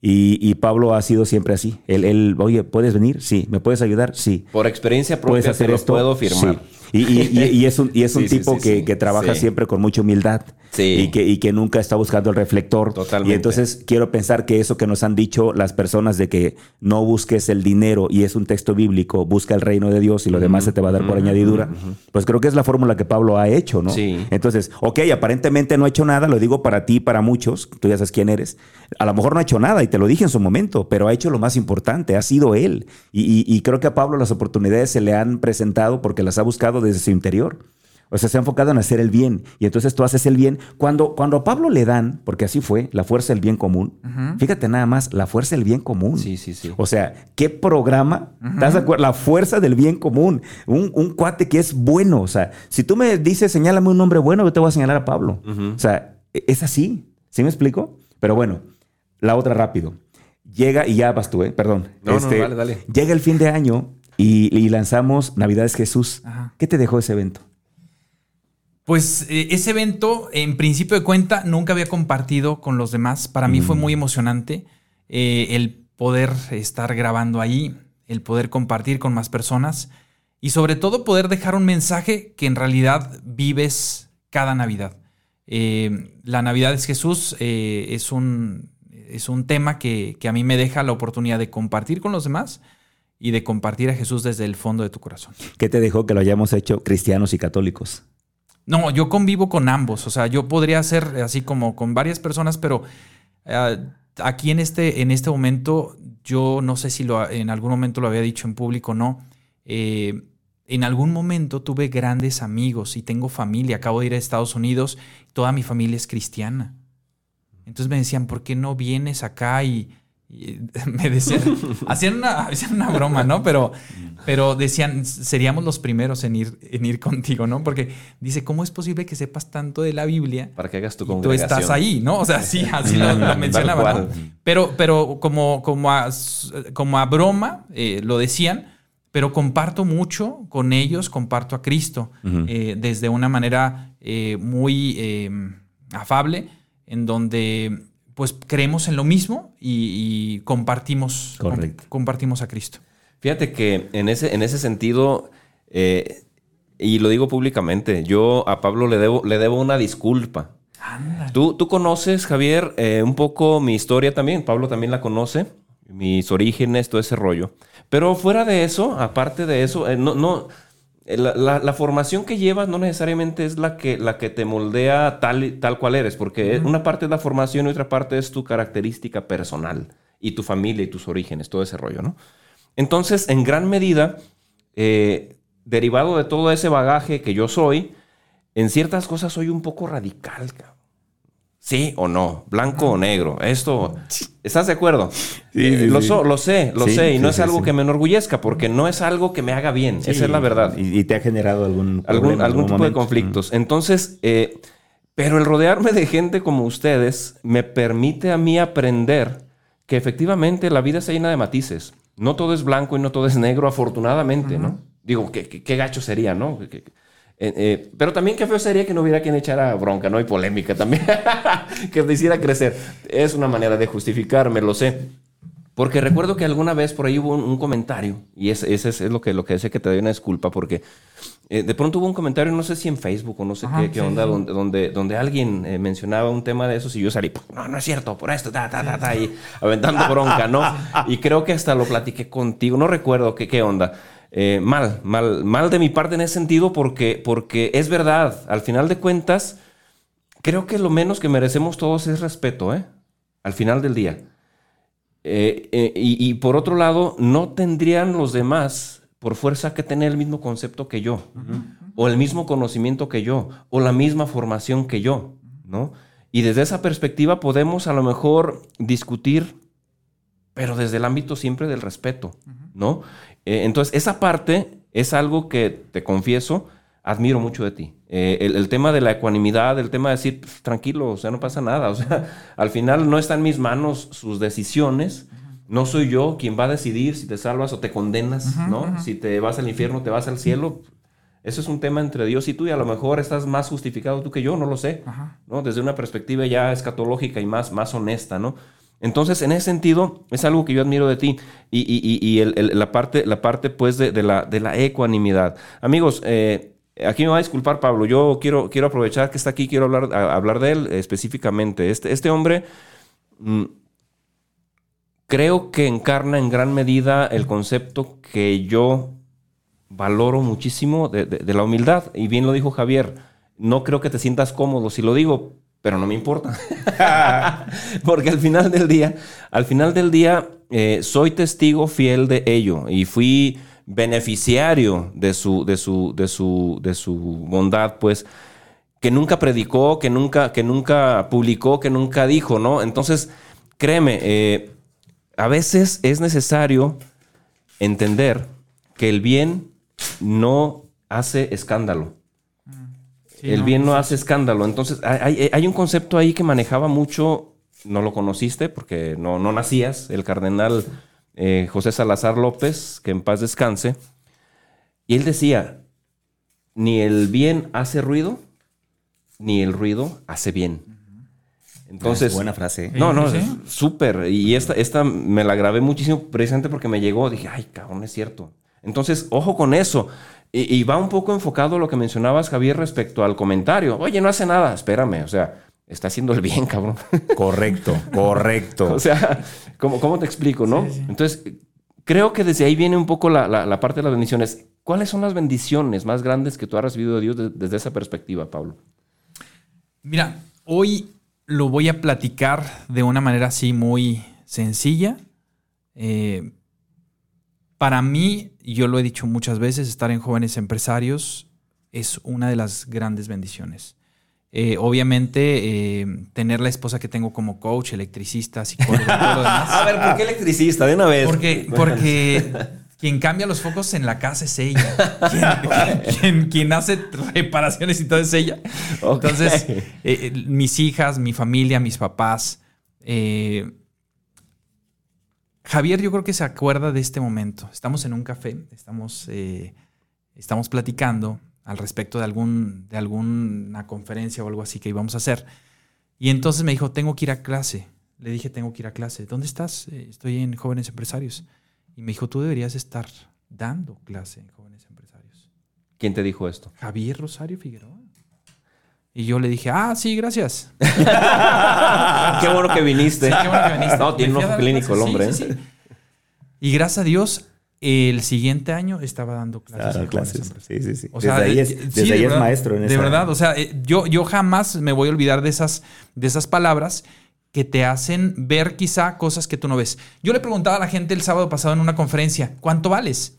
Y, y Pablo ha sido siempre así. Él, él, oye, ¿puedes venir? Sí. ¿Me puedes ayudar? Sí. Por experiencia propia ¿Puedes hacer lo esto? puedo firmar. Sí. Y, y- y- y es un, y es *laughs* un Sí, tipo sí, que, sí. que trabaja siempre con mucha humildad. Y que, y que nunca está buscando el reflector. Totalmente. Y entonces quiero pensar que eso que nos han dicho las personas de que no busques el dinero y es un texto bíblico, busca el reino de Dios y lo demás se te va a dar por añadidura, pues creo que es la fórmula que Pablo ha hecho, ¿no? Sí. Entonces, ok, aparentemente no ha hecho nada, lo digo para ti, para muchos, tú ya sabes quién eres. A lo mejor no ha hecho nada y te lo dije en su momento, pero ha hecho lo más importante, ha sido él. Y creo que a Pablo las oportunidades se le han presentado porque las ha buscado desde su interior. O sea, se ha enfocado en hacer el bien. Y entonces tú haces el bien. Cuando, cuando a Pablo le dan, porque así fue, la fuerza del bien común, fíjate nada más, la fuerza del bien común. Sí, sí, sí. O sea, ¿qué programa? ¿Estás de acuerdo? La fuerza del bien común. Un, un cuate que es bueno. O sea, si tú me dices, señálame un hombre bueno, yo te voy a señalar a Pablo. O sea, e- es así. ¿Sí me explico? Pero bueno, la otra rápido. Llega y ya vas tú, ¿eh? Perdón. No, no, dale, dale. Llega el fin de año y, y lanzamos Navidades Jesús. Ajá. ¿Qué te dejó ese evento? Pues eh, ese evento, en principio de cuenta, nunca había compartido con los demás. Para mí fue muy emocionante eh, el poder estar grabando ahí, el poder compartir con más personas y sobre todo poder dejar un mensaje que en realidad vives cada Navidad. Eh, la Navidad es Jesús eh, es, un, es un tema que, que a mí me deja la oportunidad de compartir con los demás y de compartir a Jesús desde el fondo de tu corazón. ¿Qué te dejó que lo hayamos hecho cristianos y católicos? No, yo convivo con ambos. O sea, yo podría ser así como con varias personas, pero eh, aquí en este, en este momento, yo no sé si lo, en algún momento lo había dicho en público o no. eh, en algún momento tuve grandes amigos y tengo familia. Acabo de ir a Estados Unidos. Toda mi familia es cristiana. Entonces me decían, ¿por qué no vienes acá? Y, y *laughs* me decían, hacían una, hacían una broma, ¿no? Pero, pero decían, seríamos los primeros en ir, en ir contigo, ¿no? Porque dice, ¿cómo es posible que sepas tanto de la Biblia? Para que hagas tu y tú congregación. estás ahí, ¿no? O sea, sí, *laughs* así lo, lo mencionaba. ¿no? Pero, pero como, como, a, como a broma eh, lo decían, pero comparto mucho con ellos, comparto a Cristo Ujú. eh, desde una manera eh, muy eh, afable, en donde pues creemos en lo mismo y, y compartimos, com- compartimos a Cristo. Fíjate que en ese, en ese sentido, eh, y lo digo públicamente, yo a Pablo le debo, le debo una disculpa. Tú, tú conoces, Javier, eh, un poco mi historia también. Pablo también la conoce, mis orígenes, todo ese rollo. Pero fuera de eso, aparte de eso, eh, no, no, la, la- la formación que llevas no necesariamente es la que, la que te moldea tal, tal cual eres, porque una parte es la formación y otra parte es tu característica personal y tu familia y tus orígenes, todo ese rollo, ¿no? Entonces, en gran medida, eh, derivado de todo ese bagaje que yo soy, en ciertas cosas soy un poco radical, cabrón. Sí o no, blanco o negro. Esto, ¿estás de acuerdo? Eh, sí, lo, sí. so- lo sé, lo sé, y no es algo que me enorgullezca, porque no es algo que me haga bien. Esa es la verdad. ¿Y, y te ha generado algún Algún, tipo de conflictos. Entonces, eh, pero el rodearme de gente como ustedes me permite a mí aprender que efectivamente la vida está llena de matices. No todo es blanco y no todo es negro, afortunadamente, ¿no? Digo, qué, qué- qué gacho sería, ¿no? Que- que- eh, eh, pero también qué feo sería que no hubiera quien echara bronca, ¿no? Y polémica también. *laughs* que te hiciera crecer. Es una manera de justificarme, lo sé. Porque recuerdo que alguna vez por ahí hubo un, un comentario, y ese, ese es, lo que, lo que decía que te doy una disculpa, porque eh, de pronto hubo un comentario, no sé si en Facebook o no sé Ajá, qué, qué sí, onda, sí. Donde, donde, donde alguien eh, mencionaba un tema de esos y yo salí, no, no es cierto, por esto, ta, ta, ta, ta, y aventando bronca, ¿no? *laughs* Y creo que hasta lo platiqué contigo, no recuerdo qué, qué onda. Eh, mal, mal, mal de mi parte en ese sentido, porque, porque es verdad, al final de cuentas, creo que lo menos que merecemos todos es respeto, ¿eh? Al final del día. Eh, eh, y, y por otro lado, no tendrían los demás por fuerza que tener el mismo concepto que yo, o el mismo conocimiento que yo, o la misma formación que yo, ¿no? Y desde esa perspectiva podemos a lo mejor discutir, pero desde el ámbito siempre del respeto, ¿no? Eh, entonces, esa parte es algo que, te confieso, admiro mucho de ti. Eh, el, el tema de la ecuanimidad, el tema de decir, "Pf, tranquilo, o sea, no pasa nada. O sea, *laughs* al final no está en mis manos sus decisiones. No soy yo quien va a decidir si te salvas o te condenas, ¿no? Si te vas al infierno, te vas al cielo. Eso es un tema entre Dios y tú y a lo mejor estás más justificado tú que yo, no lo sé, ¿no? Desde una perspectiva ya escatológica y más, más honesta, ¿no? Entonces, en ese sentido, es algo que yo admiro de ti y, la, parte, la parte, pues, de, la, de la ecuanimidad. Amigos, eh, aquí me va a disculpar Pablo, yo quiero, quiero aprovechar que está aquí, quiero hablar, hablar de él específicamente. Este, este hombre mm, creo que encarna en gran medida el concepto que yo valoro muchísimo de- de la humildad. Y bien lo dijo Javier, no creo que te sientas cómodo si lo digo, pero no me importa. *laughs* Porque al final del día, al final del día, eh, soy testigo fiel de ello y fui beneficiario de su, de su, de su, de su bondad, pues, que nunca predicó, que nunca, que nunca publicó, que nunca dijo, ¿no? Entonces, créeme, eh, a veces es necesario entender que el bien no hace escándalo. Sí, el no, bien no hace escándalo. Entonces, hay, un concepto ahí que manejaba mucho, no lo conociste porque no, no nacías, el cardenal eh, José Salazar López, que en paz descanse. Y él decía, ni el bien hace ruido, ni el ruido hace bien. Entonces, buena frase. ¿eh? no, no, Sí. es súper. Y esta, esta me la grabé muchísimo precisamente porque me llegó. Dije, ay, cabrón, es cierto. Entonces, ojo con eso. Y, y va un poco enfocado a lo que mencionabas, Javier, respecto al comentario. Oye, no hace nada. Espérame, o sea, está haciendo el bien, cabrón. Correcto, *laughs* correcto. o sea, ¿cómo, cómo te explico, no? Sí, sí. Entonces, creo que desde ahí viene un poco la, la- la parte de las bendiciones. ¿Cuáles son las bendiciones más grandes que tú has recibido de Dios de- desde esa perspectiva, Pablo? Mira, hoy lo voy a platicar de una manera así muy sencilla. Eh, para mí, yo lo he dicho muchas veces, estar en jóvenes empresarios es una de las grandes bendiciones. Eh, obviamente, eh, tener la esposa que tengo como coach, electricista, psicólogo, todo lo *laughs* demás. A ver, ¿por qué electricista? De una vez. Porque, *laughs* porque quien cambia los focos en la casa es ella. Quien, *laughs* quien- quien hace reparaciones y todo es ella. Ok. Entonces, eh, eh, mis hijas, mi familia, mis papás. eh, Javier, yo creo que se acuerda de este momento. Estamos en un café, estamos, eh, estamos platicando al respecto de, algún, de alguna conferencia o algo así que íbamos a hacer. Y entonces me dijo, tengo que ir a clase. Le dije, tengo que ir a clase. ¿Dónde estás? "Eh, Estoy en Jóvenes Empresarios. Y me dijo, tú deberías estar dando clase en Jóvenes Empresarios. ¿Quién te dijo esto? Javier Rosario Figueroa. Y yo le dije, ah, sí, gracias. *laughs* qué bueno que viniste. Sí, qué bueno que viniste. No, tiene un ojo clínico el hombre. sí, ¿eh? sí. Y gracias a Dios, el siguiente año estaba dando clases. Claro, clases. Sí, sí, sí. O sea, desde ahí eh, es, sí, desde de ahí es verdad, maestro en De esa- verdad, o sea, eh, yo, yo jamás me voy a olvidar de esas, de esas palabras que te hacen ver quizá cosas que tú no ves. Yo le preguntaba a la gente el sábado pasado en una conferencia, ¿cuánto vales?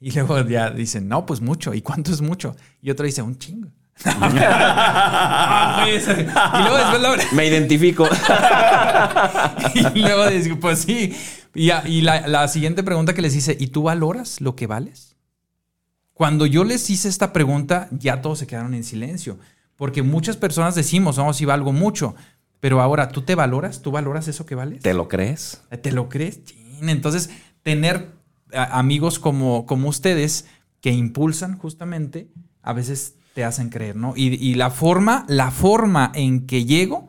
Y luego ya dicen, no, pues mucho. ¿Y cuánto es mucho? Y otro dice, un chingo. Ah, pues. *laughs* y luego después la- Me identifico. *laughs* y luego digo, pues sí. Y, la, la siguiente pregunta que les hice, ¿y tú valoras lo que vales? Cuando yo les hice esta pregunta, ya todos se quedaron en silencio. Porque muchas personas decimos, no, si valgo mucho. Pero ahora, ¿tú te valoras? ¿Tú valoras eso que vales? ¿Te lo crees? ¿Te lo crees? Entonces, tener a- amigos como, como ustedes que impulsan justamente, a veces te hacen creer, ¿no? Y, la forma, la forma en que llego,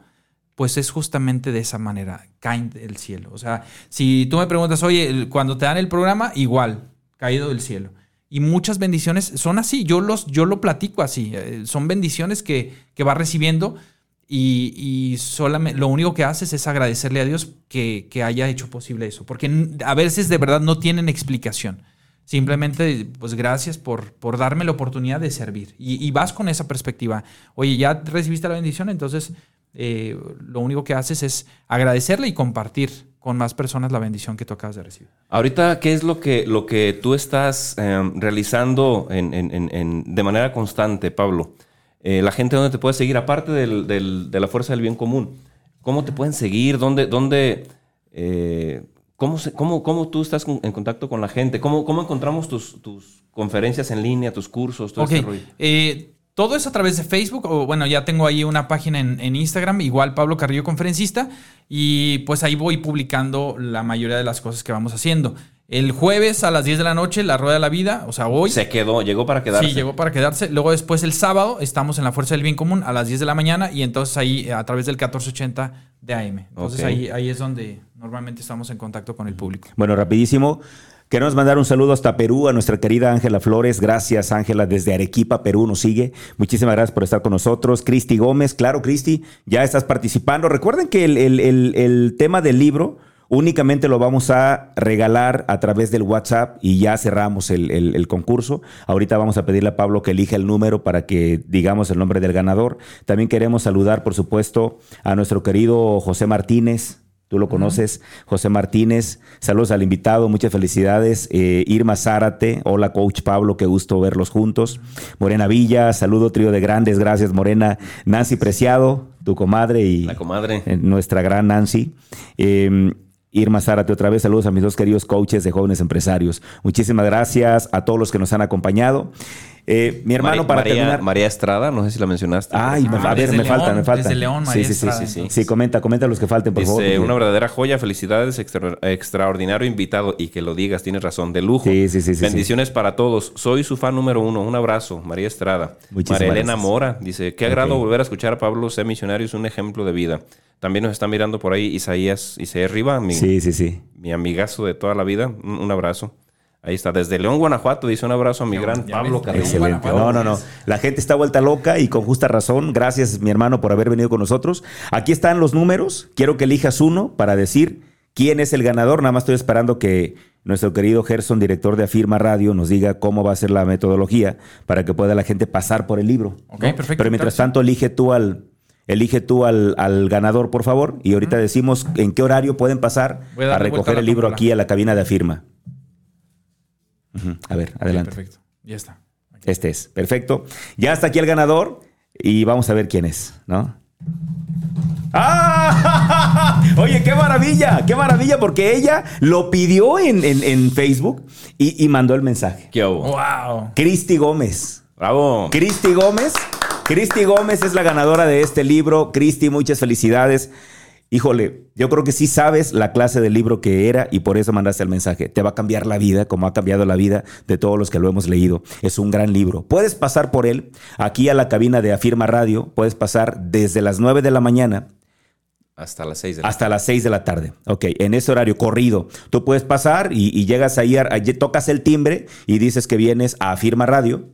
pues es justamente de esa manera, caen del cielo. O sea, si tú me preguntas, oye, cuando te dan el programa, igual, caído del cielo. Y muchas bendiciones son así, yo, los, yo lo platico así, eh, son bendiciones que, que va recibiendo y, y solamente lo único que haces es agradecerle a Dios que, que haya hecho posible eso, porque a veces de verdad no tienen explicación. Simplemente, pues gracias por, por darme la oportunidad de servir. Y, vas con esa perspectiva. Oye, ya recibiste la bendición, entonces eh, lo único que haces es agradecerle y compartir con más personas la bendición que tú acabas de recibir. Ahorita, ¿qué es lo que, lo que tú estás eh, realizando en- en- en- de manera constante, Pablo? Eh, la gente dónde te puede seguir, aparte de la fuerza del bien común, ¿cómo te pueden seguir? ¿Dónde, dónde, cómo, se- cómo, cómo tú estás en contacto con la gente? ¿Cómo, cómo encontramos tus, tus conferencias en línea, tus cursos, todo este rollo? eh, todo es a través de Facebook, o bueno, ya tengo ahí una página en, en Instagram, igual Pablo Carrillo Conferencista, y pues ahí voy publicando la mayoría de las cosas que vamos haciendo. El jueves a las 10 de la noche, la Rueda de la Vida, o sea, hoy. Se quedó, llegó para quedarse. Sí, llegó para quedarse. Luego después el sábado estamos en la Fuerza del Bien Común a las 10 de la mañana y entonces ahí a través del 1480 de AM. Entonces ahí, ahí es donde normalmente estamos en contacto con el público. Bueno, rapidísimo. Queremos mandar un saludo hasta Perú a nuestra querida Ángela Flores. Gracias, Ángela, desde Arequipa, Perú, nos sigue. Muchísimas gracias por estar con nosotros. Cristi Gómez, claro, Cristi, ya estás participando. Recuerden que el, el- el- el tema del libro únicamente lo vamos a regalar a través del WhatsApp y ya cerramos el, el- el concurso. Ahorita vamos a pedirle a Pablo que elija el número para que digamos el nombre del ganador. También queremos saludar, por supuesto, a nuestro querido José Martínez. Tú lo conoces, José Martínez. Saludos al invitado, muchas felicidades. Eh, Irma Zárate, hola coach Pablo, qué gusto verlos juntos. Morena Villa, saludo trío de grandes, gracias Morena. Nancy Preciado, tu comadre y La comadre. eh, nuestra gran Nancy. Eh, Irma Zárate, otra vez saludos a mis dos queridos coaches de jóvenes empresarios. Muchísimas gracias a todos los que nos han acompañado. Eh, mi hermano, Mari- para María, terminar. María Estrada, no sé si la mencionaste. Ay, me- Ah, a ver, me falta, León, me falta. desde León, María sí, sí, sí, Estrada, sí, sí. entonces. Sí, comenta, comenta los que falten, por Dice, favor. una verdadera joya, felicidades, extra- extraordinario invitado y que lo digas, tienes razón, de lujo. Sí, sí, sí, sí, Bendiciones para todos. Soy su fan número uno. Un abrazo, María Estrada. Muchísimas María Elena gracias. Mora dice, qué agrado volver a escuchar a Pablo C. Misionario, es un ejemplo de vida. También nos está mirando por ahí Isaías Isaías Riva, mi, Sí, sí, sí. mi amigazo de toda la vida. Un, un abrazo. Ahí está, desde León, Guanajuato, dice un abrazo a mi gran ya Pablo Carrillo. Excelente. No, no, no. La gente está vuelta loca y con justa razón. Gracias, mi hermano, por haber venido con nosotros. Aquí están los números. Quiero que elijas uno para decir quién es el ganador. Nada más estoy esperando que nuestro querido Gerson, director de Afirma Radio, nos diga cómo va a ser la metodología para que pueda la gente pasar por el libro. Ok, ¿no? perfecto, Pero mientras tanto, elige tú al. Elige tú al, al ganador, por favor, y ahorita decimos en qué horario pueden pasar Voy a recoger a el libro aquí a la cabina de Afirma. A ver, adelante. Perfecto. Ya está. Este es, perfecto. Ya está aquí el ganador y vamos a ver quién es, ¿no? ¡Ah! *laughs* Oye, qué maravilla, qué maravilla, porque ella lo pidió en, en- en Facebook y, y mandó el mensaje. ¿Qué hubo? ¡Wow! Cristi Gómez. Bravo. Cristi Gómez. Cristi Gómez es la ganadora de este libro. Cristi, muchas felicidades. Híjole, yo creo que sí sabes la clase del libro que era y por eso mandaste el mensaje. Te va a cambiar la vida, como ha cambiado la vida de todos los que lo hemos leído. Es un gran libro. Puedes pasar por él aquí a la cabina de Afirma Radio. Puedes pasar desde las 9 de la mañana Hasta las seis de la hasta las 6 de la tarde. Ok, en ese horario corrido. Tú puedes pasar y, y llegas ahí, a- tocas el timbre y dices que vienes a Afirma Radio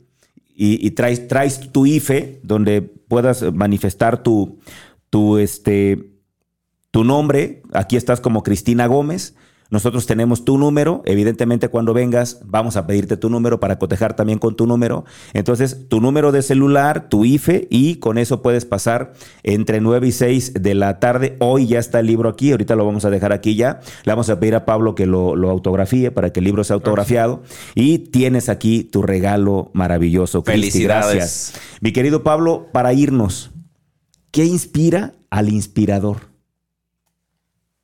y, y traes, traes tu IFE donde puedas manifestar tu, tu, este, tu nombre. Aquí estás como Cristina Gómez. Nosotros tenemos tu número. Evidentemente, cuando vengas, vamos a pedirte tu número para cotejar también con tu número. Entonces, tu número de celular, tu IFE, y con eso puedes pasar entre 9 y 6 de la tarde. Hoy ya está el libro aquí. Ahorita lo vamos a dejar aquí ya. Le vamos a pedir a Pablo que lo, lo autografíe para que el libro sea autografiado. Y tienes aquí tu regalo maravilloso. Cristi, Felicidades. Gracias. Mi querido Pablo, para irnos, ¿qué inspira al inspirador?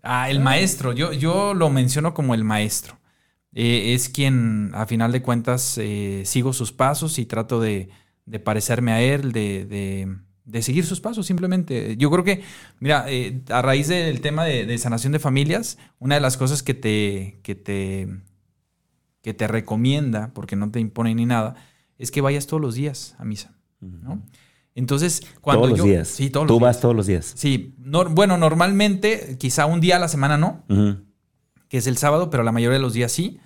Ah, el maestro. Yo, yo lo menciono como el maestro. Eh, es quien, a final de cuentas, eh, sigo sus pasos y trato de, parecerme a él, de, de- de seguir sus pasos simplemente. Yo creo que, mira, eh, a raíz del tema de, de sanación de familias, una de las cosas que te, que te, que te recomienda, porque no te impone ni nada, es que vayas todos los días a misa. ¿no? Entonces, cuando todos los yo- días. Sí, todos Tú los vas días. todos los días. Sí, no- bueno, normalmente quizá un día a la semana no, que es el sábado, pero la mayoría de los días sí.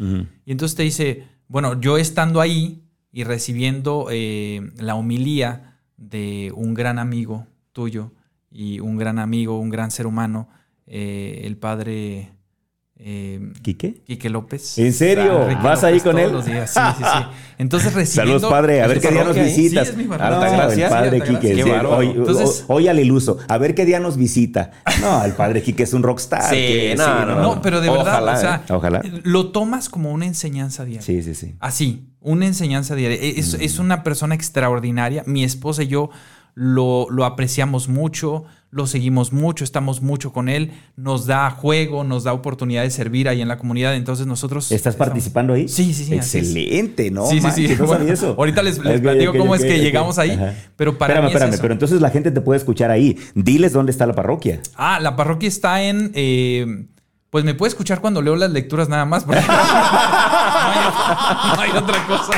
Y entonces te dice, bueno, yo estando ahí y recibiendo eh, la homilía de un gran amigo tuyo y un gran amigo, un gran ser humano, eh, el padre eh, ¿Quique? Quique López. ¿En serio? ¿Vas ahí con él? los días, Sí, sí, sí. Entonces *laughs* recibiendo... Saludos, padre. A ¿Es ver qué día nos visitas. Sí, es mi No, el padre Sí. Quique. Sí, hoy, Entonces- hoy al iluso. A ver qué día nos visita. No, el padre Quique es un rockstar. Sí, que- no, no, No, pero de verdad, Ojalá, o sea, ¿eh? Ojalá. lo tomas como una enseñanza diaria. Sí, sí, sí. Así, una enseñanza diaria. E- Es, es una persona extraordinaria. Mi esposa y yo lo, lo apreciamos mucho, lo seguimos mucho, estamos mucho con él. Nos da juego, nos da oportunidad de servir ahí en la comunidad. Entonces nosotros... ¿Estás estamos- participando ahí? Sí, sí, sí. Excelente, ¿no? sí, sí, sí. manches, no sabía Bueno, eso. Ahorita les, les platico cómo es que llegamos ahí. Ajá. Pero para espérame, mí es espérame. eso. Pero entonces la gente te puede escuchar ahí. Diles dónde está la parroquia. Ah, la parroquia está en... eh, pues me puede escuchar cuando leo las lecturas nada más. porque *laughs* no, hay, no hay otra cosa.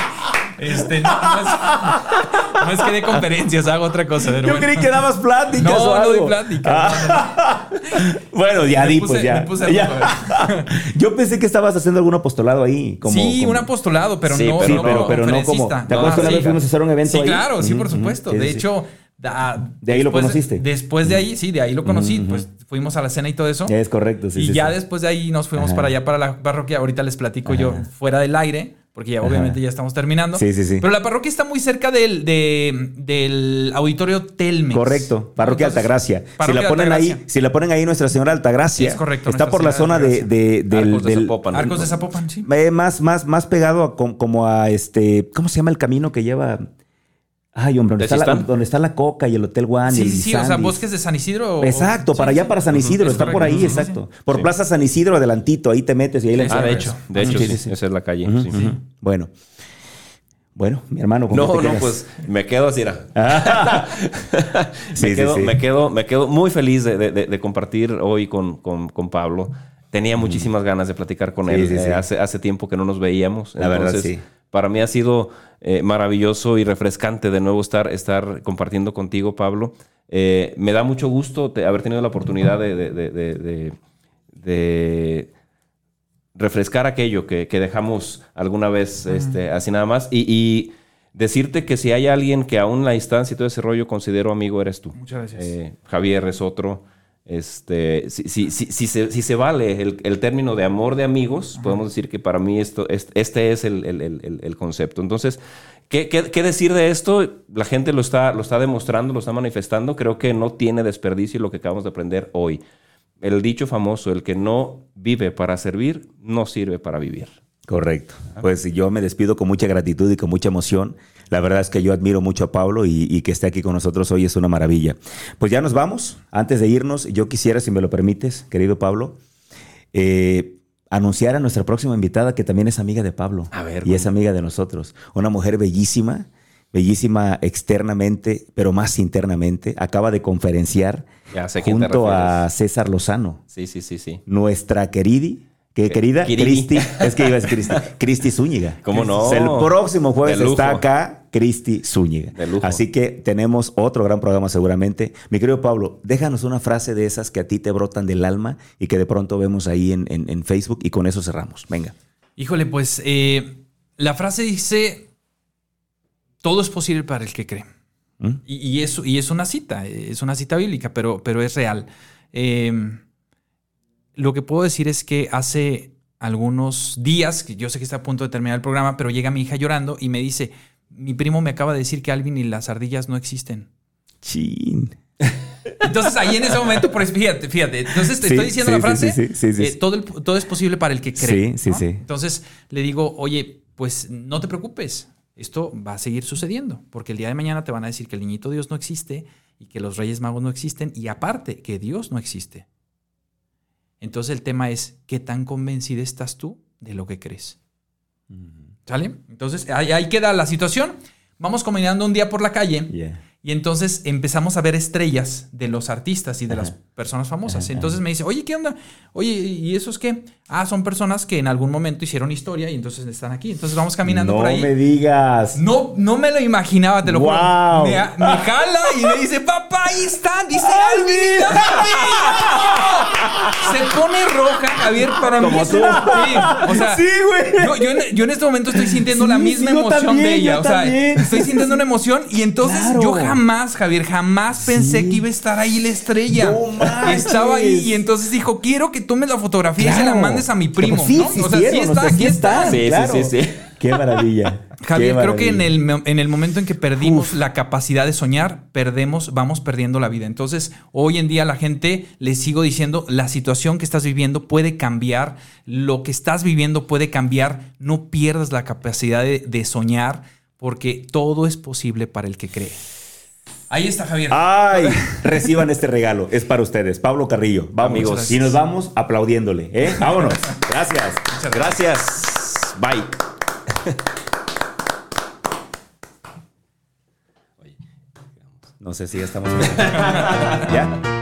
Este, no, no es, no es que dé conferencias, hago otra cosa. Yo bueno. creí que dabas pláticas No, o no doy pláticas, Ah. *laughs* bueno, ya Me di, puse- pues ya. me puse a Ya. Yo pensé que estabas haciendo algún apostolado ahí. Como, sí, como- un apostolado, pero Sí, no, pero Sí, pero, pero no como. ¿Te acuerdas que una sí. vez fuimos a hacer un evento Sí, ahí? claro, sí, por supuesto. de hecho, da- De ahí lo conociste. Después de ahí, sí, de ahí lo conocí. Pues fuimos a la cena y todo eso. Es correcto, sí. y sí, ya sí. después de ahí nos fuimos Ajá. para allá, para la parroquia. Ahorita les platico yo fuera del aire, porque ya obviamente ya estamos terminando. Sí, sí, sí. Pero la parroquia está muy cerca del, de- del auditorio Telmex. Correcto, Parroquia Entonces, Altagracia. Si la ponen ahí, si la ponen ahí Nuestra Señora Altagracia, Es correcto, está por la zona de, de- del, Arcos de Zapopan. Arcos de Zapopan, sí. eh, más, más, más pegado a, com- como a este, ¿cómo se llama el camino que lleva? Ay, hombre, donde está, la, ¿Tezistán? donde está la Coca y el Hotel One y Sí, el sí. O sea, bosques de San Isidro. o- Exacto, sí, para allá sí. para San Isidro, Es está por ahí, exacto. Por Sí. Plaza San Isidro, adelantito, ahí te metes y ahí la Ah, de hecho, de hecho, esa es la calle. Sí. ujú. Bueno. Bueno, mi hermano, ¿cómo te No, no, quedas? pues me quedo así. era. *laughs* Sí, me, quedo, me quedo, me quedo muy feliz de, de- de- de compartir hoy con, con- con Pablo. Tenía muchísimas ganas de platicar con Sí, él. sí, sí. Eh, hace, hace tiempo que no nos veíamos. La verdad, Entonces, sí. Para mí ha sido eh, maravilloso y refrescante de nuevo estar, estar compartiendo contigo, Pablo. Eh, me da mucho gusto te- haber tenido la oportunidad de, de- de- de- de- de refrescar aquello que, que dejamos alguna vez este, así nada más. Y, y decirte que si hay alguien que aún la instancia y todo ese rollo considero amigo, eres tú. Muchas gracias. Eh, Javier es otro. Este, si, si, si, si se, si se vale el, el término de amor de amigos, podemos decir que para mí esto, es- este es el- el- el concepto. Entonces, ¿qué, qué, qué decir de esto? La gente lo está, lo está demostrando, lo está manifestando. Creo que no tiene desperdicio lo que acabamos de aprender hoy. El dicho famoso, el que no vive para servir, no sirve para vivir. Correcto. Pues yo me despido con mucha gratitud y con mucha emoción. La verdad es que yo admiro mucho a Pablo y, y que esté aquí con nosotros hoy es una maravilla. Pues ya nos vamos. Antes de irnos, yo quisiera, si me lo permites, querido Pablo, eh, anunciar a nuestra próxima invitada que también es amiga de Pablo. A ver, y es amiga de nosotros. Una mujer bellísima, bellísima externamente, pero más internamente. Acaba de conferenciar junto a. César Lozano Sí, sí, sí, sí. nuestra queridi, que ¿Qué? querida. Cristi, *laughs* es que iba a decir Cristi, Cristi Zúñiga. ¿Cómo no? El próximo jueves está acá Cristi Zúñiga. De lujo. Así que tenemos otro gran programa seguramente. Mi querido Pablo, déjanos una frase de esas que a ti te brotan del alma y que de pronto vemos ahí en, en- en Facebook y con eso cerramos. Venga. Híjole, pues eh, la frase dice, todo es posible para el que cree. ¿Mm? Y, y es, y es una cita, es una cita bíblica, pero, pero es real. Eh, lo que puedo decir es que hace algunos días, que yo sé que está a punto de terminar el programa, pero llega mi hija llorando y me dice, mi primo me acaba de decir que Alvin y las ardillas no existen. Chin. Entonces ahí en ese momento, pues fíjate, fíjate. Entonces te Sí, estoy diciendo sí, la frase. sí, eh, todo, el- todo es posible para el que cree. Sí, sí, ¿no? sí. Entonces le digo, oye, pues no te preocupes. Esto va a seguir sucediendo. Porque el día de mañana te van a decir que el niñito Dios no existe y que los Reyes Magos no existen. Y aparte, que Dios no existe. Entonces el tema es, ¿qué tan convencida estás tú de lo que crees? ¿Sale? Entonces ahí, ahí queda la situación. Vamos caminando un día por la calle. Yeah. Y entonces empezamos a ver estrellas de los artistas y de Ajá. las personas famosas. Ajá, entonces me dice, oye, ¿qué onda? Oye, ¿y esos qué? Ah, son personas que en algún momento hicieron historia y entonces están aquí. Entonces vamos caminando no por ahí. me digas. No, no me lo imaginaba, te lo juro. Wow. Me, me *laughs* jala y me dice, papá, ahí están, dice Alvin. Se pone roja, Javier, para mí. Como es tú. Sí, o sea, Sí, güey. yo, yo en, yo en este momento estoy sintiendo Sí, la misma emoción también, de ella. O sea, también. estoy sintiendo una emoción y entonces Claro. yo jamás, Javier, jamás pensé Sí. que iba a estar ahí la estrella. No. Estaba ahí y entonces dijo, quiero que tomes la fotografía y se la mandes a mi primo. Sí, ¿no? sí o sea, sí está, o sea, sí aquí está. Sí, sí, claro. sí, sí. Qué maravilla. *laughs* Javier, Qué creo que en el, en el momento en que perdimos la capacidad de soñar, perdemos, vamos perdiendo la vida. Entonces, hoy en día la gente, le sigo diciendo, la situación que estás viviendo puede cambiar, lo que estás viviendo puede cambiar, no pierdas la capacidad de, de soñar, porque todo es posible para el que cree. Ahí está, Javier. Ay, reciban este regalo. Es para ustedes. Pablo Carrillo. Vamos. Amigos. Y nos vamos aplaudiéndole. ¿eh? *laughs* Vámonos. Gracias. Gracias. Bye. No sé si ya estamos. *laughs* ¿Ya?